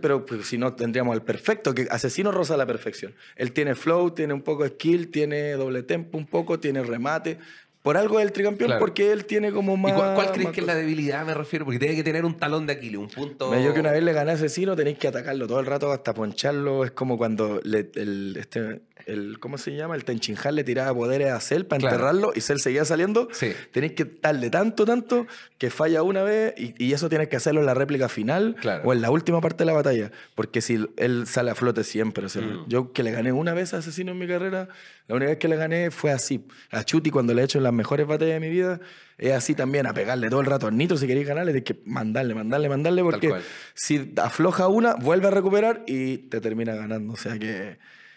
Pero pues, si no, tendríamos el perfecto, que Asesino roza la perfección. Él tiene flow, tiene un poco de skill, tiene doble tempo un poco, tiene remate. Por algo es el tricampeón, Claro. porque él tiene como ¿Y más... cuál, cuál crees que es la debilidad, me refiero? Porque tiene que tener un talón de Aquiles, un punto... Me que una vez le gané a Asesino, tenéis que atacarlo todo el rato hasta poncharlo. Es como cuando le- el, este, el, ¿cómo se llama? El Tenchinhan le tiraba poderes a Cell para Claro. enterrarlo y Cell seguía saliendo. Sí. Tenéis que darle tanto, tanto que falla una vez y, y eso tienes que hacerlo en la réplica final Claro. o en la última parte de la batalla. Porque si él sale a flote siempre. O sea, Mm. Yo que le gané una vez a Asesino en mi carrera, la única vez que le gané fue así. A Chuti cuando le he hecho en las mejores batallas de mi vida, es así también, a pegarle todo el rato. Al Nitro, si queréis ganarle, tienes que mandarle, mandarle, mandarle, porque si afloja una, vuelve a recuperar y te termina ganando. O sea que,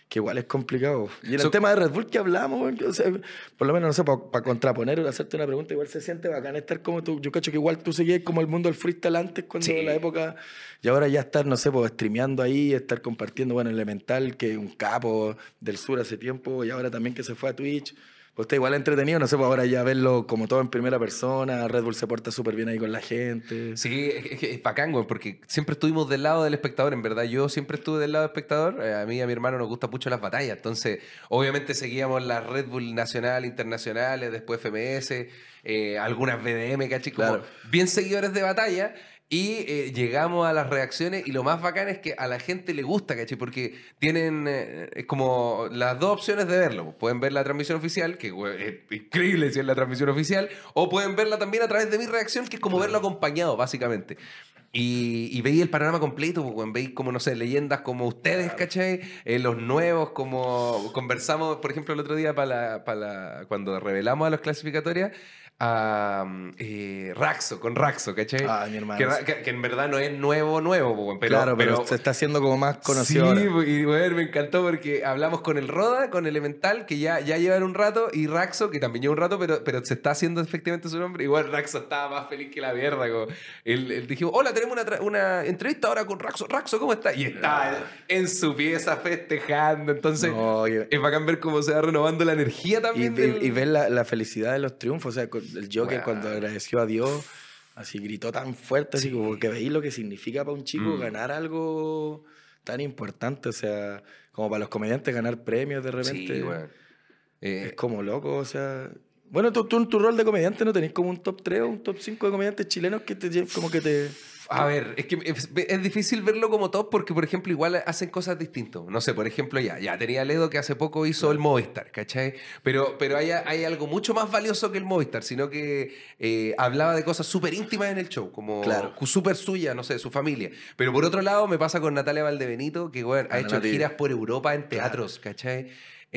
que igual es complicado. Y en So- el tema de Red Bull que hablamos, o sea, por lo menos, no sé, para contraponer o hacerte una pregunta, igual se siente bacán estar como tú. Yo cacho que igual tú seguías como el mundo del freestyle antes, cuando Sí. la época, y ahora ya estar, no sé, pues streameando ahí, estar compartiendo, bueno, Elemental, que un capo del sur hace tiempo, y ahora también que se fue a Twitch. Pues está igual entretenido, no sé, pues ahora ya verlo como todo en primera persona, Red Bull se porta súper bien ahí con la gente. Sí, es, es, bacán, güey, porque siempre estuvimos del lado del espectador, en verdad. Yo siempre estuve del lado del espectador. Eh, a mí y a mi hermano nos gustan mucho las batallas. Entonces, obviamente seguíamos las Red Bull nacional, internacionales, después FMS, eh, algunas BDM, ¿cachai? Como Claro. bien seguidores de batalla. Y eh, llegamos a las reacciones y lo más bacán es que a la gente le gusta, ¿cachai? Porque tienen eh, es como las dos opciones de verlo. Pueden ver la transmisión oficial, que es increíble si es la transmisión oficial, o pueden verla también a través de mi reacción, que es como verlo acompañado, básicamente. Y, y veis el panorama completo, pues, veis como, no sé, leyendas como ustedes, ¿cachai? Eh, los nuevos, como conversamos, por ejemplo, el otro día para la, para la- cuando revelamos a los clasificatorias, a eh, Raxo, con Raxo, ¿cachai? Ah, mi hermano. Que, Ra- que- que en verdad no es nuevo, nuevo, pero, claro, pero, se está haciendo como más conocido. Sí, ahora. y bueno, me encantó porque hablamos con el Roda, con Elemental, que ya, ya llevan un rato, y Raxo, que también lleva un rato, pero, pero se está haciendo efectivamente su nombre. Igual Raxo estaba más feliz que la mierda. Como, él, él dijo, hola, tenemos una, una entrevista ahora con Raxo. Raxo, ¿cómo está? Y está en su pieza festejando. Entonces, No, es bacán ver cómo se va renovando la energía también. y- del- y ver la, la felicidad de los triunfos, o sea, con el Joker Bueno. cuando agradeció a Dios, así gritó tan fuerte, así como que veis lo que significa para un chico Mm. ganar algo tan importante, o sea, como para los comediantes ganar premios de repente. Sí. Eh, Es como loco, o sea... Bueno, tú, tú en tu rol de comediante no tenés como un top 3 o un top 5 de comediantes chilenos que te como que te... A ver, es que es, es difícil verlo como top porque, por ejemplo, igual hacen cosas distintas. No sé, por ejemplo, ya, ya tenía Ledo que hace poco hizo el Movistar, ¿cachai? Pero, pero hay, hay algo mucho más valioso que el Movistar, sino que eh, hablaba de cosas súper íntimas en el show, como Claro. súper suya, no sé, su familia. Pero por otro lado, me pasa con Natalia Valdebenito, que bueno, ha hecho giras por Europa en teatros, ¿cachai?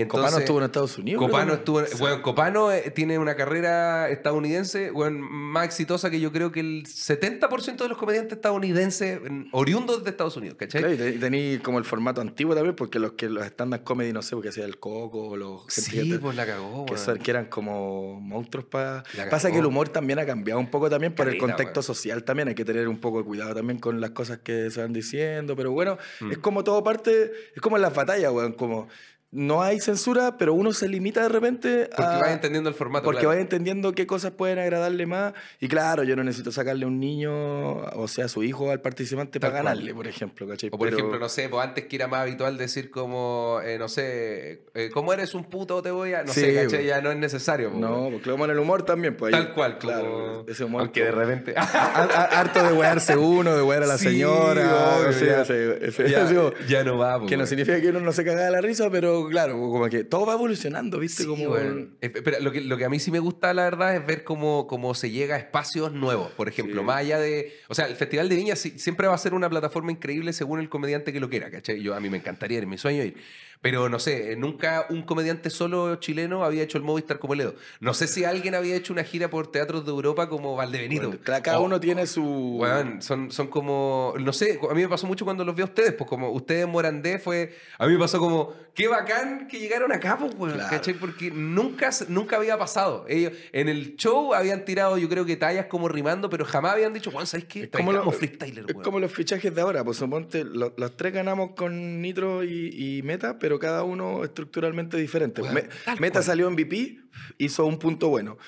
Copano estuvo en Estados Unidos. Copano creo. estuvo, en- bueno, Copano eh, tiene una carrera estadounidense bueno, más exitosa que yo creo que el 70% de los comediantes estadounidenses oriundos de Estados Unidos, ¿cachai? Claro, y te- tení como el formato antiguo también, porque los que los stand-up comedy, no sé, porque hacía el Coco o los gente Sí, que- pues la cagó, que, que eran como monstruos para... Pasa cagó. que el humor también ha cambiado un poco también por el contexto social también. Hay que tener un poco de cuidado también con las cosas que se van diciendo. Pero bueno, Mm. es como todo parte... Es como en las batallas, weón. Como no hay censura, pero uno se limita de repente Porque a... vas entendiendo el formato. Porque claro. vaya entendiendo qué cosas pueden agradarle más. Y claro, yo no necesito sacarle a un niño, o sea, a su hijo, al participante Tal para cual. ganarle, por ejemplo. ¿cachai? O por Pero- ejemplo, no sé, pues antes que era más habitual decir como, eh, no sé, eh, ¿cómo eres un puto te voy a...? No Sí, sé, ¿cachai? pues. Ya no es necesario. pues, No, porque como en el humor también, pues. ahí- Tal cual, claro. como- Ese humor. Aunque de repente... Har- har- Harto de wearse uno, de wear a la Sí, señora. obvio, o sea, ya. ese- ese- ya, digo, ya no va, pues, que no significa que uno no se caga de la risa, pero Claro, como que todo va evolucionando, ¿viste? Sí, como Pero lo que, lo que a mí sí me gusta, la verdad, es ver cómo, cómo se llega a espacios nuevos. Por ejemplo, Sí. más allá de. O sea, el Festival de Viña siempre va a ser una plataforma increíble según el comediante que lo quiera, ¿cachai? Yo, a mí me encantaría, es mi sueño ir. Pero no sé, nunca un comediante solo chileno había hecho el Movistar como Ledo. No sé si alguien había hecho una gira por teatros de Europa como Valdebenito. Bueno, cada- uno tiene su... Son, son como, no sé, a mí me pasó mucho cuando los vi a ustedes, pues como ustedes Morandé fue, a mí me pasó como, qué bacán que llegaron acá, pues, Claro. ¿cachai? Porque nunca, nunca había pasado. Ellos en el show habían tirado, yo creo que tallas como rimando, pero jamás habían dicho, weón, ¿sabes qué? Es como, lo- Traigamos freestyler, es como los fichajes de ahora. Pues suponte, lo- los tres ganamos con Nitro y, y Meta, pero cada uno estructuralmente diferente. Me- Meta cual. salió MVP, hizo un punto bueno.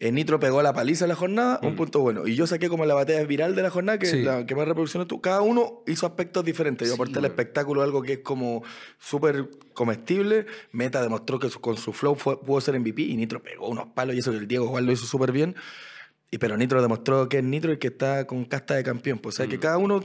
Eh, Nitro pegó la paliza en la jornada, un punto bueno. Y yo saqué como la batalla viral de la jornada, que Mm. Sí. es la que más reproduccionó tú. Cada uno hizo aspectos diferentes. Yo Sí, aporté weón. espectáculo algo que es como súper comestible. Meta demostró que su- con su flow fue- pudo ser MVP y Nitro pegó unos palos y eso que el Diego igual lo hizo súper bien. Y pero Nitro demostró que es Nitro y que está con casta de campeón. Pues, o sea, que Mm. cada uno...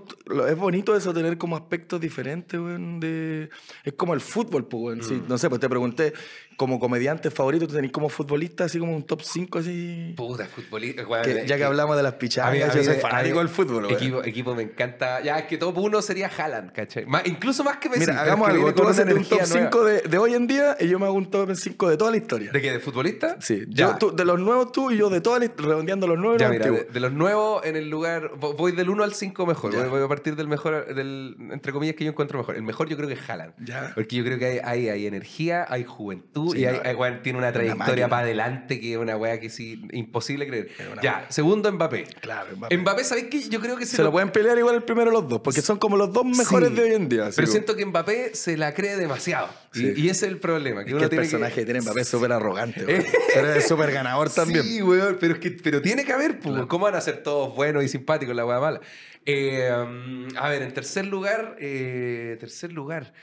Es bonito eso, tener como aspectos diferentes, weón, de... Es como el fútbol, pues, weón. Sí, Mm. no sé, pues te pregunté, como comediante favorito, ¿tú tenés como futbolista, así como un top 5, así...? Puta, futbolista, Que- ya que hablamos de las pichadas, yo soy fanático del fútbol. Equipo, equipo me encanta. Ya, es que top uno sería Haaland, ¿cachai? Más- incluso más que Messi. Mira, hagamos que algo. Tú haces un top energía nueva. 5 de, de hoy en día y yo me hago un top 5 de toda la historia. ¿De qué? ¿De futbolista? Sí, Ya. yo, tú- de los nuevos tú y yo de toda la historia, redondeando los nuevos Ya, los mira, de, de los nuevos en el lugar. vo- Voy del 1 al 5 mejor. Voy, voy a partir del mejor, del, entre comillas, que yo encuentro mejor. El mejor yo creo que es Haaland. Ya. Porque yo creo que hay, hay, hay energía, hay juventud Sí, y no, hay- tiene una trayectoria para adelante que es una weá que sí, imposible creer. Ya, segundo Mbappé. Claro, Mbappé. Mbappé, ¿sabéis qué? Yo creo que se, Se lo pueden pelear igual el primero los dos, porque son como los dos mejores Sí. de hoy en día. Pero siento que Mbappé se la cree demasiado. Y- Sí. Y, ese es el problema. Que Es uno que el tiene personaje que tiene Mbappé es súper arrogante, pero es súper ganador también. Sí, weón, pero, es que, pero tiene que haber, pues, ¿cómo van a ser todos buenos y simpáticos la weá mala? Eh, a ver, en tercer lugar, eh, tercer lugar,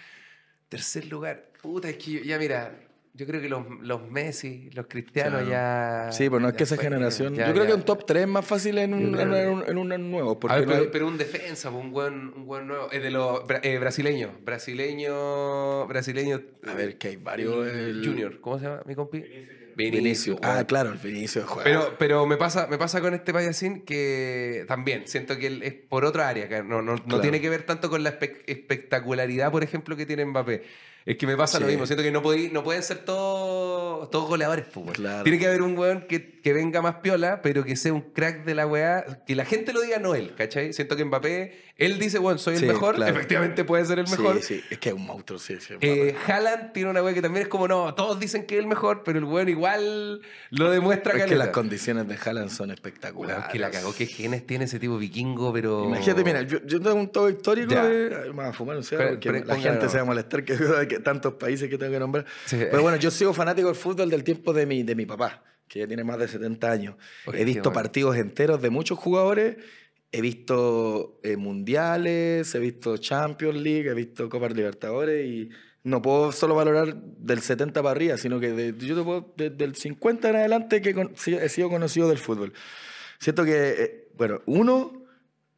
tercer lugar, puta, es que yo- ya mira, yo creo que los, los Messi, los Cristianos Claro. ya... Sí, pues no es que esa generación. ya, yo creo ya. que un top 3 es más fácil en un, en, un- en un nuevo. A ver, no pero, hay- pero un defensa, pues, un buen, un buen nuevo. Es de los eh, brasileños. Brasileño. Brasileño. A ver, que hay varios. el- Junior. ¿Cómo se llama mi compi? Vinicio. weón. Ah, claro, el Vinicio juega. Pero, pero me, pasa, me pasa con este payasín que también siento que él es por otra área, que no, no, no tiene que ver tanto con la espe- espectacularidad, por ejemplo, que tiene Mbappé. Es que me pasa lo Sí. mismo, siento que no, podí- no pueden ser todos, todos goleadores. pues, weón. Claro. Tiene que haber un weón que, que venga más piola, pero que sea un crack de la weá, que la gente lo diga, no él, ¿cachai? Siento que Mbappé, él dice, bueno, soy el Sí, mejor, claro. efectivamente puede ser el mejor. Sí, sí, es que es un monstruo, sí, sí. Eh, Haaland tiene una weá que también es como, no, todos dicen que es el mejor, pero el weón igual lo demuestra es que las condiciones de Haaland son espectaculares. que la cagó, qué genes tiene ese tipo vikingo, pero. Imagínate, mira, yo, yo tengo un todo histórico Ya. de. Voy a fumar un cigarro porque pero la gente no. se va a molestar que, que tantos países que tengo que nombrar. Sí. Pero bueno, yo sigo fanático del fútbol del tiempo de mi, de mi papá, que ya tiene más de 70 años. Oye, He visto bueno. partidos enteros de muchos jugadores. He visto eh, mundiales, he visto Champions League, he visto Copas Libertadores y no puedo solo valorar del 70 para arriba, sino que de- yo te puedo, desde el 50 en adelante que con- he sido conocido del fútbol. Siento que, eh, bueno, uno,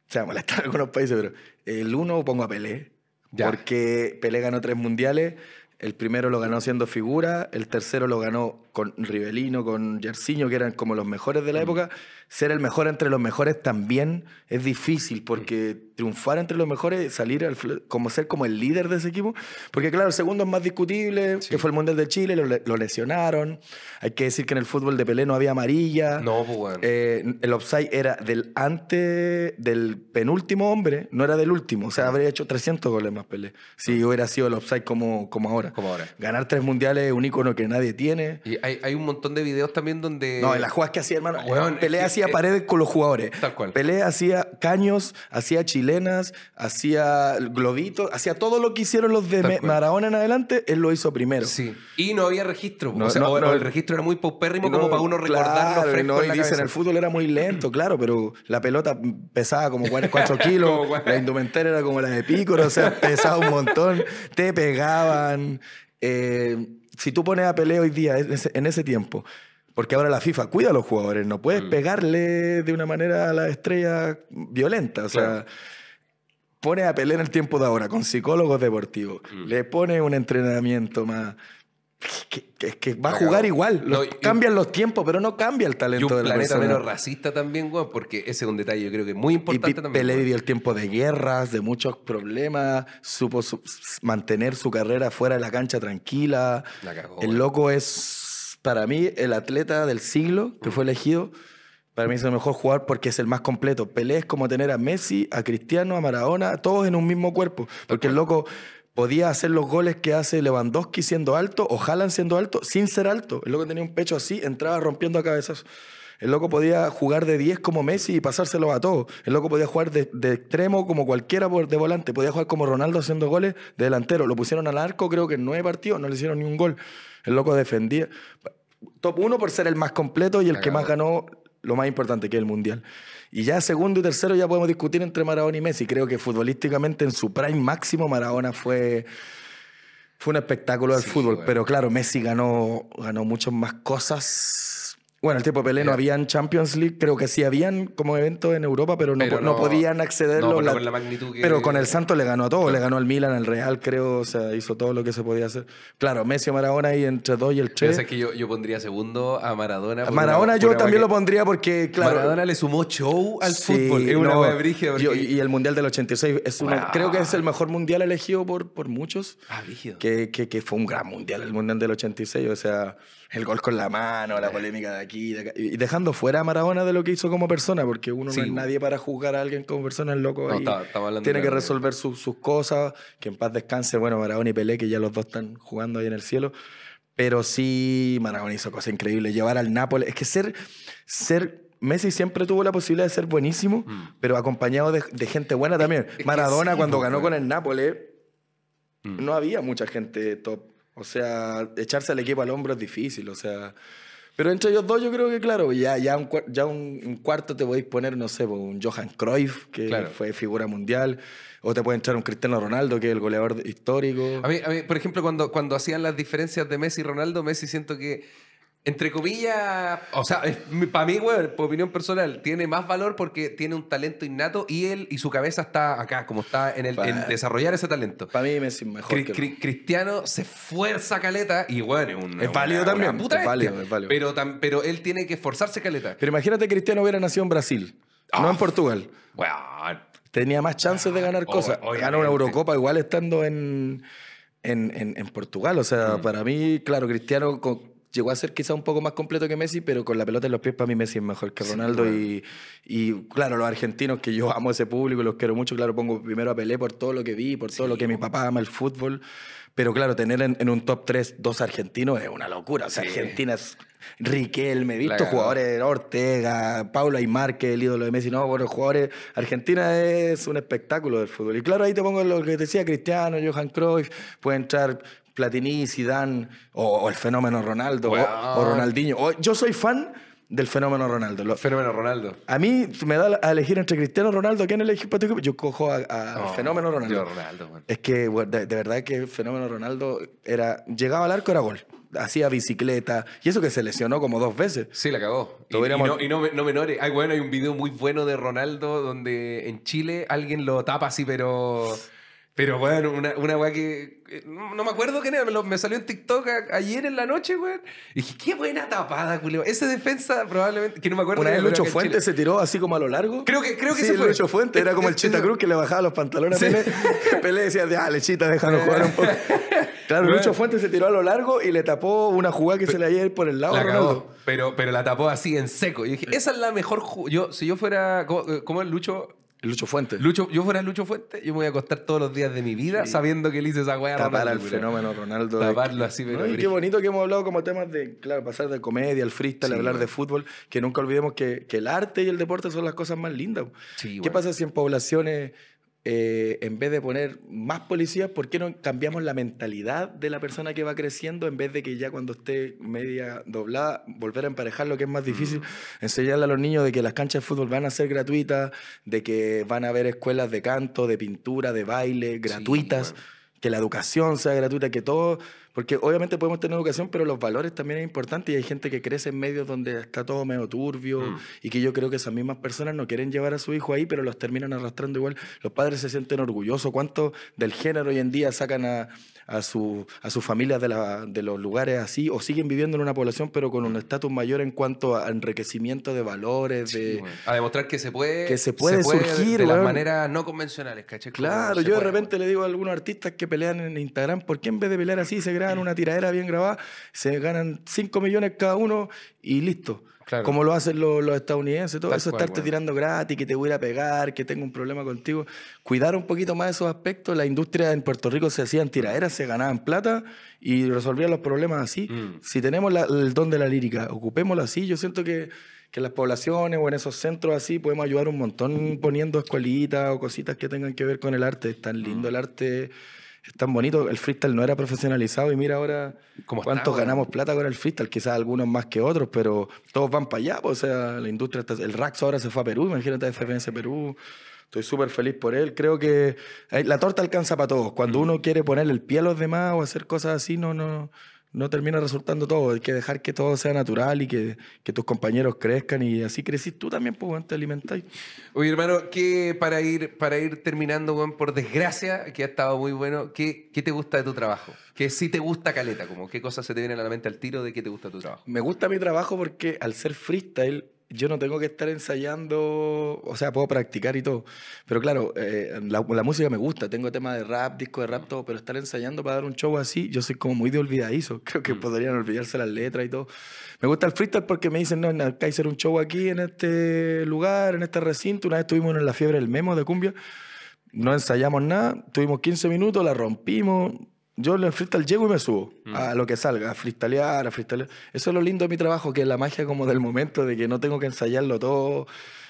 se va a molestar algunos países, pero el uno pongo a Pelé, Ya. porque Pelé ganó tres mundiales. El primero lo ganó siendo figura, el tercero lo ganó con Rivelino, con Yersinho, que eran como los mejores Mm. de la época. Ser el mejor entre los mejores también es difícil, porque triunfar entre los mejores, salir al, como ser como el líder de ese equipo. Porque claro, el segundo es más discutible, Sí. que fue el Mundial de Chile, lo, le- lo lesionaron. Hay que decir que en el fútbol de Pelé no había amarilla. No, pues, weón. Eh, el offside era del antes del penúltimo hombre, no era del último. O sea, habría hecho 300 goles más Pelé. Si hubiera sido el offside como, como ahora. Como ahora. Ganar tres mundiales es un icono que nadie tiene. Y hay, hay un montón de videos también donde. No, en las jugadas que hacía, hermano. Weón, Pelé que- hacía eh, paredes con los jugadores. Tal cual. Pelé hacía caños, hacía chilenas, hacía globitos, hacía todo lo que hicieron los de. Maradona en adelante, él lo hizo primero. Sí. Y no había registro. No, o sea, no, o, no. o el registro era muy paupérrimo como para uno recordarlo claro, fresco en la dicen el fútbol era muy lento, claro, pero la pelota pesaba como 4 kilos, la indumentaria era como la de Pícoro, o sea, pesaba un montón, te pegaban. Eh, si tú pones a Pelé hoy día, en ese tiempo, porque ahora la FIFA cuida a los jugadores, no puedes Mm. pegarle de una manera a la estrella violenta, o sea... Claro. pone a Pelé en el tiempo de ahora con psicólogos deportivos, Mm. le pone un entrenamiento más... Que, que- que va a jugar igual. No, Los- y- cambian los tiempos, pero no cambia el Y talento de la planeta persona. menos racista también, weón, porque ese es un detalle yo creo que es muy Y importante Pi- también. Pelé vivió el tiempo de guerras, de muchos problemas, supo su- mantener su carrera fuera de la cancha tranquila. La cagó, el loco es, para mí, el atleta del siglo que fue elegido. Para mí es el mejor jugador porque es el más completo. Pelé es como tener a Messi, a Cristiano, a Maradona, todos en un mismo cuerpo. Porque el loco podía hacer los goles que hace Lewandowski siendo alto o Haaland siendo alto sin ser alto. El loco tenía un pecho así, entraba rompiendo a cabezazos. El loco podía jugar de 10 como Messi y pasárselo a todos. El loco podía jugar de, extremo como cualquiera de volante. Podía jugar como Ronaldo haciendo goles de delantero. Lo pusieron al arco creo que en nueve partidos, no le hicieron ni un gol. El loco defendía. Top 1 por ser el más completo y el que más ganó lo más importante que es el Mundial. Y ya segundo y tercero ya podemos discutir entre Maradona y Messi. Creo que futbolísticamente en su prime máximo Maradona fue, fue un espectáculo del Sí, fútbol. Pero claro, Messi ganó, ganó muchas más cosas. Bueno, el tiempo de Pelé no habían Champions League, creo que sí habían como eventos en Europa, pero no, Pero po- no no- podían acceder. no, con la magnitud que- Pero con el Santos le ganó a todo, le ganó al Milan, al Real, creo, o sea, hizo todo lo que se podía hacer. Claro, Messi Maradona ahí entre dos y el Pero tres. sabes que yo, yo pondría segundo a Maradona. A Maradona una- yo una también wea lo pondría porque, que- claro. Maradona le sumó show al Sí, fútbol. Es una no, brígida. yo- porque- y el Mundial del 86 es uno, Wow. creo que es el mejor mundial elegido por, por muchos. Ah, brígido. Que, que, que fue un gran mundial, el mundial del 86. O sea, el gol con la mano, la polémica de aquí, de acá. Y dejando fuera a Maradona de lo que hizo como persona, porque uno Sí, no es nadie para juzgar a alguien como persona, el loco No, ahí estaba hablando tiene que resolver sus- sus cosas, que en paz descanse, bueno, Maradona y Pelé, que ya los dos están jugando ahí en el cielo. Pero sí, Maradona hizo cosas increíbles. Llevar al Nápoles. Es que ser, ser Messi siempre tuvo la posibilidad de ser buenísimo, Mm. pero acompañado de, de gente buena también. Maradona, sí, cuando ganó con el Nápoles, Mm. no había mucha gente top. O sea, echarse al equipo al hombro es difícil, o sea... Pero entre ellos dos yo creo que, claro, ya, ya, un, ya un, un cuarto te podéis poner, no sé, pues, un Johan Cruyff, que Claro. fue figura mundial, o te puede entrar un Cristiano Ronaldo, que es el goleador histórico. A mí, a mí, por ejemplo, cuando, cuando hacían las diferencias de Messi y Ronaldo, Messi siento que, entre comillas, o sea, para mí, güey, por opinión personal, tiene más valor porque tiene un talento innato y él y su cabeza está acá, como está en, el, en desarrollar ese talento. Para mí Messi es mejor Cri- que... Cri- Cristiano se esfuerza caleta y bueno, es, un, Es válido una- también, una puta es válido, es válido. Pero, tam- pero él tiene que esforzarse caleta. Pero imagínate que Cristiano hubiera nacido en Brasil, no Ah. en Portugal. Weón. Tenía más chances de ganar Oh, cosas. Gana una Eurocopa igual estando en, en, en- en Portugal. O sea, Mm. para mí, claro, Cristiano llegó a ser quizá un poco más completo que Messi, pero con la pelota en los pies, para mí Messi es mejor que Sí, Ronaldo. bueno. y, y, claro, los argentinos, que yo amo ese público, los quiero mucho. Claro, pongo primero a Pelé por todo lo que vi, por todo Sí, lo que mi papá ama el fútbol. Pero claro, tener en, en un top 3 dos argentinos es una locura. O sea, Sí. Argentina es Riquelme, he visto jugadores Ortega, Paulo Aymar, que es el ídolo de Messi. No, bueno, jugadores. Argentina es un espectáculo del fútbol. Y claro, ahí te pongo lo que decía Cristiano, Johan Cruyff, puede entrar Platini, Zidane, o, o el fenómeno Ronaldo, o- Wow. o, Ronaldinho. O- yo soy fan del fenómeno Ronaldo. Lo- Fenómeno Ronaldo. a mí me da a elegir entre Cristiano Ronaldo, ¿quién elegir para tu equipo? Yo cojo al No, fenómeno Ronaldo. yo Ronaldo, man. Es que bueno, de, de verdad que el fenómeno Ronaldo era llegaba al arco era gol, hacía bicicleta y eso que se lesionó como dos veces. Sí, la cagó. Y, y no, y no, no menores. Ay, bueno, hay un video muy bueno de Ronaldo donde en Chile alguien lo tapa así, pero. Pero bueno, una, una weá que. eh, No, no me acuerdo quién era, me, lo- me salió en TikTok a- ayer en la noche, weón. Y dije, qué buena tapada, Julio. Ese defensa probablemente. Que no me acuerdo. Una vez Lucho Fuentes se tiró así como a lo largo. Creo que, creo que sí, fue. Lucho Fuentes era como el Chita Cruz que le bajaba los pantalones a. Pelé. Pelé decía, dale, Chita, déjanos jugar un poco. Claro, Bueno. Lucho Fuentes se tiró a lo largo y le tapó una jugada que se le iba a ir por el lado La Ronaldo. pero, pero la tapó así en seco. Y dije, esa es la mejor. Yo, si yo fuera. ¿Cómo, cómo es Lucho? Lucho Fuentes. Lucho, yo fuera Lucho Fuente, yo me voy a acostar todos los días de mi vida Sí. sabiendo que le hice esa weá a tapar al fenómeno Ronaldo. Taparlo así, pero ¿No? Y qué bonito que hemos hablado como temas de, claro, pasar de comedia, al freestyle, Sí, hablar bueno. de fútbol, que nunca olvidemos que, que el arte y el deporte son las cosas más lindas. Sí, ¿Qué bueno. pasa si en poblaciones, eh, en vez de poner más policías, por qué no cambiamos la mentalidad de la persona que va creciendo en vez de que ya cuando esté media doblada, volver a emparejar lo que es más difícil, Mm. enseñarle a los niños de que las canchas de fútbol van a ser gratuitas, de que van a haber escuelas de canto, de pintura, de baile, gratuitas bueno. que la educación sea gratuita, que todo, porque obviamente podemos tener educación, pero los valores también es importante y hay gente que crece en medios donde está todo medio turbio Mm. y que yo creo que esas mismas personas no quieren llevar a su hijo ahí, pero los terminan arrastrando igual. Los padres se sienten orgullosos. ¿Cuántos del género hoy en día sacan a, a, su, a sus familias de, la- de los lugares así o siguen viviendo en una población pero con un estatus mayor en cuanto a enriquecimiento de valores, de... Bueno. A demostrar que se puede. Que se puede surgir, De las maneras no convencionales, ¿cachai? Claro, yo de repente le digo a algunos artistas que pelean en Instagram, ¿por qué en vez de pelear así se graban una tiradera bien grabada, se ganan 5 millones cada uno y listo? Claro. Como lo hacen los, los estadounidenses, todo Tal eso, cual, estarte tirando gratis, que te voy a ir a pegar, que tengo un problema contigo. Cuidar un poquito más esos aspectos. La industria en Puerto Rico se hacían tiraderas, se ganaban plata y resolvían los problemas así. Mm. Si tenemos la- el don de la lírica, ocupémoslo así. Yo siento que, que en las poblaciones o en esos centros así podemos ayudar un montón poniendo escuelitas o cositas que tengan que ver con el arte. Es tan lindo el arte, es tan bonito. El freestyle no era profesionalizado y mira ahora ¿Cómo está, ganamos plata con el freestyle. Quizás algunos más que otros, pero todos van para allá. pues, o sea, la industria, está- el Rax ahora se fue a Perú, imagínate FMS Perú. Estoy súper feliz por él. Creo que eh, la torta alcanza para todos. Cuando uno quiere ponerle el pie a los demás o hacer cosas así, no, no, no termina resultando todo. Hay que dejar que todo sea natural y que, que tus compañeros crezcan y así crecís tú también, pues, weón, te alimentáis. Oye, hermano, que para ir, para ir terminando, weón, por desgracia, que ha estado muy bueno, ¿qué, qué te gusta de tu trabajo? ¿Qué sí te gusta, Caleta? Como, ¿Qué cosas se te vienen a la mente al tiro de qué te gusta tu trabajo? Me gusta mi trabajo porque al ser freestyle, yo no tengo que estar ensayando, o sea, puedo practicar y todo. Pero claro, eh, la, la música me gusta, tengo temas de rap, disco de rap, todo, pero estar ensayando para dar un show así, yo soy como muy de olvidadizo. Creo que podrían olvidarse las letras y todo. Me gusta el freestyle porque me dicen, no, en acá hacer un show aquí, en este lugar, en este recinto. Una vez estuvimos en la fiebre del memo de cumbia, no ensayamos nada, tuvimos 15 minutos, la rompimos. Yo en el freestyle llego y me subo a lo que salga, a freestylear, a freestylear. Eso es lo lindo de mi trabajo, que es la magia como del momento, de que no tengo que ensayarlo todo,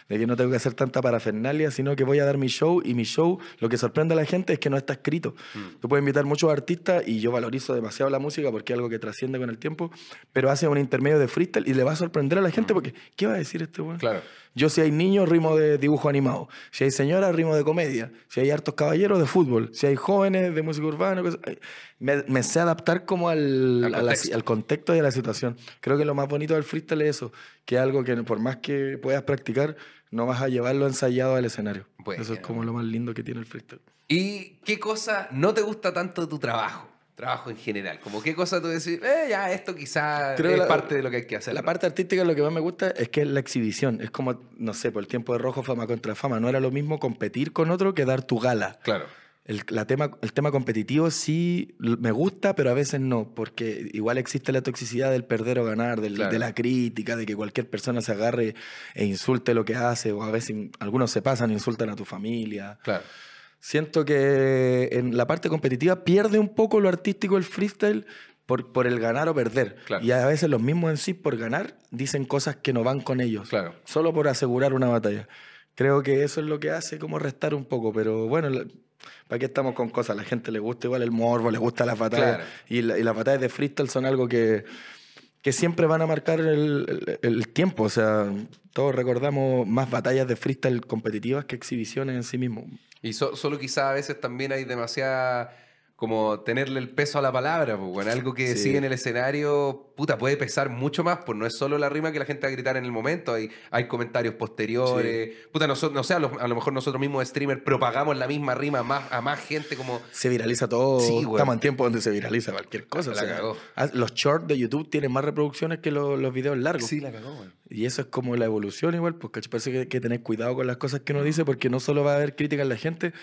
de que no tengo que hacer tanta parafernalia, sino que voy a dar mi show y mi show, lo que sorprende a la gente es que no está escrito. Tú puedes invitar muchos artistas y yo valorizo demasiado la música porque es algo que trasciende con el tiempo, pero hace un intermedio de freestyle y le va a sorprender a la gente porque, ¿qué va a decir este weón? Claro. Yo si hay niños, rimo de dibujo animado. Si hay señoras, rimo de comedia. Si hay hartos caballeros, de fútbol. Si hay jóvenes, de música urbana. cosas- ay, Me, me sé adaptar como al, Al la- contexto. al contexto y a la situación. Creo que lo más bonito del freestyle es eso, que es algo que por más que puedas practicar, no vas a llevarlo ensayado al escenario. Bueno. Eso es como lo más lindo que tiene el freestyle. ¿Y qué cosa no te gusta tanto de tu trabajo? Trabajo en general. Como qué cosa tú decís, eh, ya, esto quizás Creo es la- parte de lo que hay que hacer. La parte artística lo que más me gusta es que es la exhibición. Es como, no sé, por el tiempo de rojo, fama contra fama. No era lo mismo competir con otro que dar tu gala. Claro. El, la tema, el tema competitivo sí me gusta, pero a veces no, porque igual existe la toxicidad del perder o ganar, del- Claro. de la crítica, de que cualquier persona se agarre e insulte lo que hace, o a veces algunos se pasan e insultan a tu familia. Claro. Siento que en la parte competitiva pierde un poco lo artístico el freestyle por, por el ganar o perder. Claro. Y a veces los mismos en sí, por ganar, dicen cosas que no van con ellos, Claro. solo por asegurar una batalla. Creo que eso es lo que hace como restar un poco, pero bueno, ¿para qué estamos con cosas? La gente le gusta igual el morbo, le gusta las batallas. Claro. Y, la- y las batallas de freestyle son algo que, que siempre van a marcar el, el- el tiempo. O sea, todos recordamos más batallas de freestyle competitivas que exhibiciones en sí mismo. Y so- solo quizá a veces también hay demasiada como tenerle el peso a la palabra, pues, bueno, algo que Sí. sigue en el escenario, puta, puede pesar mucho más, pues no es solo la rima que la gente va a gritar en el momento, hay, hay comentarios posteriores, puta, nosotros, no sé, a lo, a lo mejor nosotros mismos streamers propagamos la misma rima más, a más gente como... Se viraliza todo. Sí, güey. Estamos en tiempo donde se viraliza cualquier cosa. La o sea, cagó. ah, los shorts de YouTube tienen más reproducciones que los, los videos largos. la cagó, güey. Y eso es como la evolución igual, porque parece que hay que tener cuidado con las cosas que uno dice, porque no solo va a haber crítica en la gente,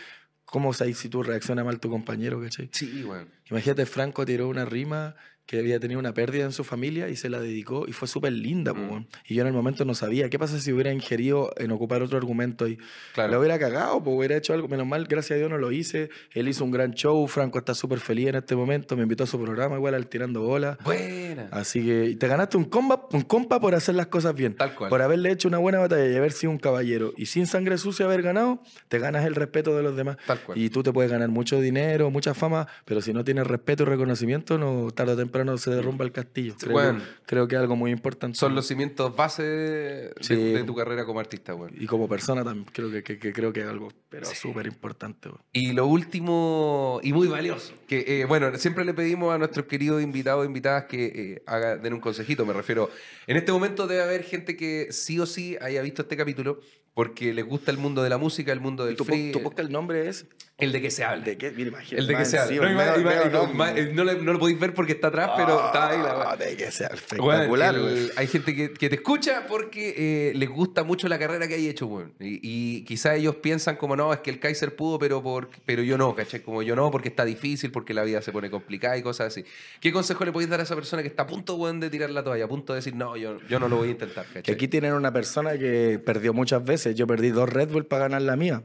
¿cómo sabes si tú reaccionas mal tu compañero, cachai? Sí, güey. Imagínate, Franco tiró una rima que había tenido una pérdida en su familia y se la dedicó y fue súper linda, Mm. Y yo en el momento no sabía. ¿Qué pasa si hubiera ingerido en ocupar otro argumento y Claro. lo hubiera cagado? Pues hubiera hecho algo. Menos mal, gracias a Dios no lo hice. Él hizo un gran show. Franco está súper feliz en este momento. Me invitó a su programa igual al Tirando Bola. Buena. Así que te ganaste un compa, un compa por hacer las cosas bien. Tal cual. Por haberle hecho una buena batalla y haber sido un caballero. Y sin sangre sucia haber ganado, te ganas el respeto de los demás. Tal cual. Y tú te puedes ganar mucho dinero, mucha fama, pero si no tienes respeto y reconocimiento, no tarde o temprano temprano se derrumba el castillo. Creo, Bueno. que, creo que es algo muy importante. Son los cimientos base de, Sí. de tu carrera como artista, weón. Y como persona también creo que, que- que creo que es algo pero súper importante. weón. Y lo último, y muy valioso, que eh, bueno, siempre le pedimos a nuestros queridos invitados e invitadas que eh, haga, den un consejito, me refiero. En este momento debe haber gente que sí o sí haya visto este capítulo porque les gusta el mundo de la música, el mundo del ¿Tu, free, tu podcast el nombre es? el de que se habla. ¿De qué? Mira, imagínate. El de que se habla. No, lo podéis ver porque está atrás, pero está ahí la Ah, de que Weón, espectacular, el- hay gente que, que te escucha porque eh, les gusta mucho la carrera que hay hecho, weón. Y, y quizás ellos piensan como, no, es que el Kaiser pudo, pero, por, pero yo no, ¿cachai? Como yo no, porque está difícil, porque la vida se pone complicada y cosas así. ¿Qué consejo le podéis dar a esa persona que está a punto, weón, de tirar la toalla? A punto de decir, no, yo, yo no lo voy a intentar, Que ¿cachai? aquí tienen una persona que perdió muchas veces. Yo perdí dos Red Bull para ganar la mía.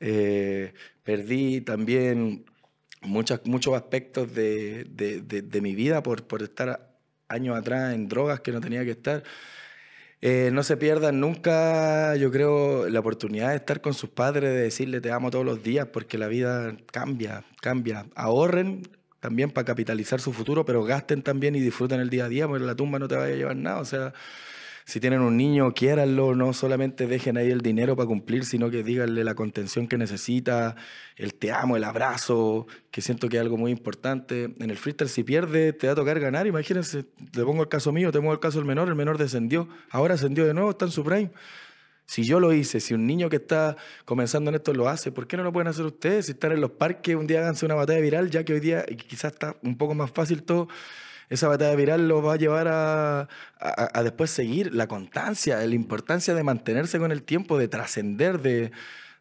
Eh, perdí también muchas, muchos aspectos de, de- de- de mi vida por, por estar años atrás en drogas que no tenía que estar. Eh, no se pierdan nunca, yo creo, la oportunidad de estar con sus padres, de decirle te amo todos los días, porque la vida cambia, cambia. Ahorren también para capitalizar su futuro, pero gasten también y disfruten el día a día, porque la tumba no te vaya a llevar nada. O sea, si tienen un niño, quiéranlo, no solamente dejen ahí el dinero para cumplir, sino que díganle la contención que necesita, el te amo, el abrazo, que siento que es algo muy importante. En el freestyle, si pierde, te va a tocar ganar. Imagínense, te pongo el caso mío, te pongo el caso del menor, el menor descendió, ahora ascendió de nuevo, está en su prime. Si yo lo hice, si un niño que está comenzando en esto lo hace, ¿por qué no lo pueden hacer ustedes? Si están en los parques, un día háganse una batalla viral, ya que hoy día quizás está un poco más fácil todo. Esa batalla viral lo va a llevar a, a- a después seguir la constancia, la importancia de mantenerse con el tiempo, de trascender, de,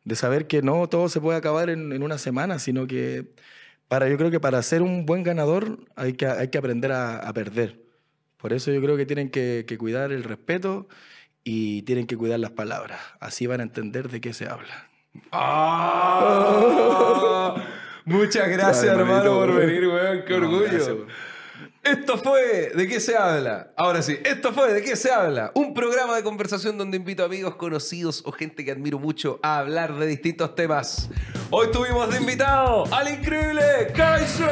de saber que no todo se puede acabar en, en una semana, sino que para, yo creo que para ser un buen ganador hay que, hay que aprender a, a perder. Por eso yo creo que tienen que, que cuidar el respeto y tienen que cuidar las palabras. Así van a entender de qué se habla. ¡Ah! Muchas gracias, Dale, hermano, por venir, weón. Qué No, orgullo. gracias. Esto fue ¿De qué se habla? Ahora sí, esto fue ¿De qué se habla? Un programa de conversación donde invito amigos conocidos o gente que admiro mucho a hablar de distintos temas. Hoy tuvimos de invitado al increíble Kaiser.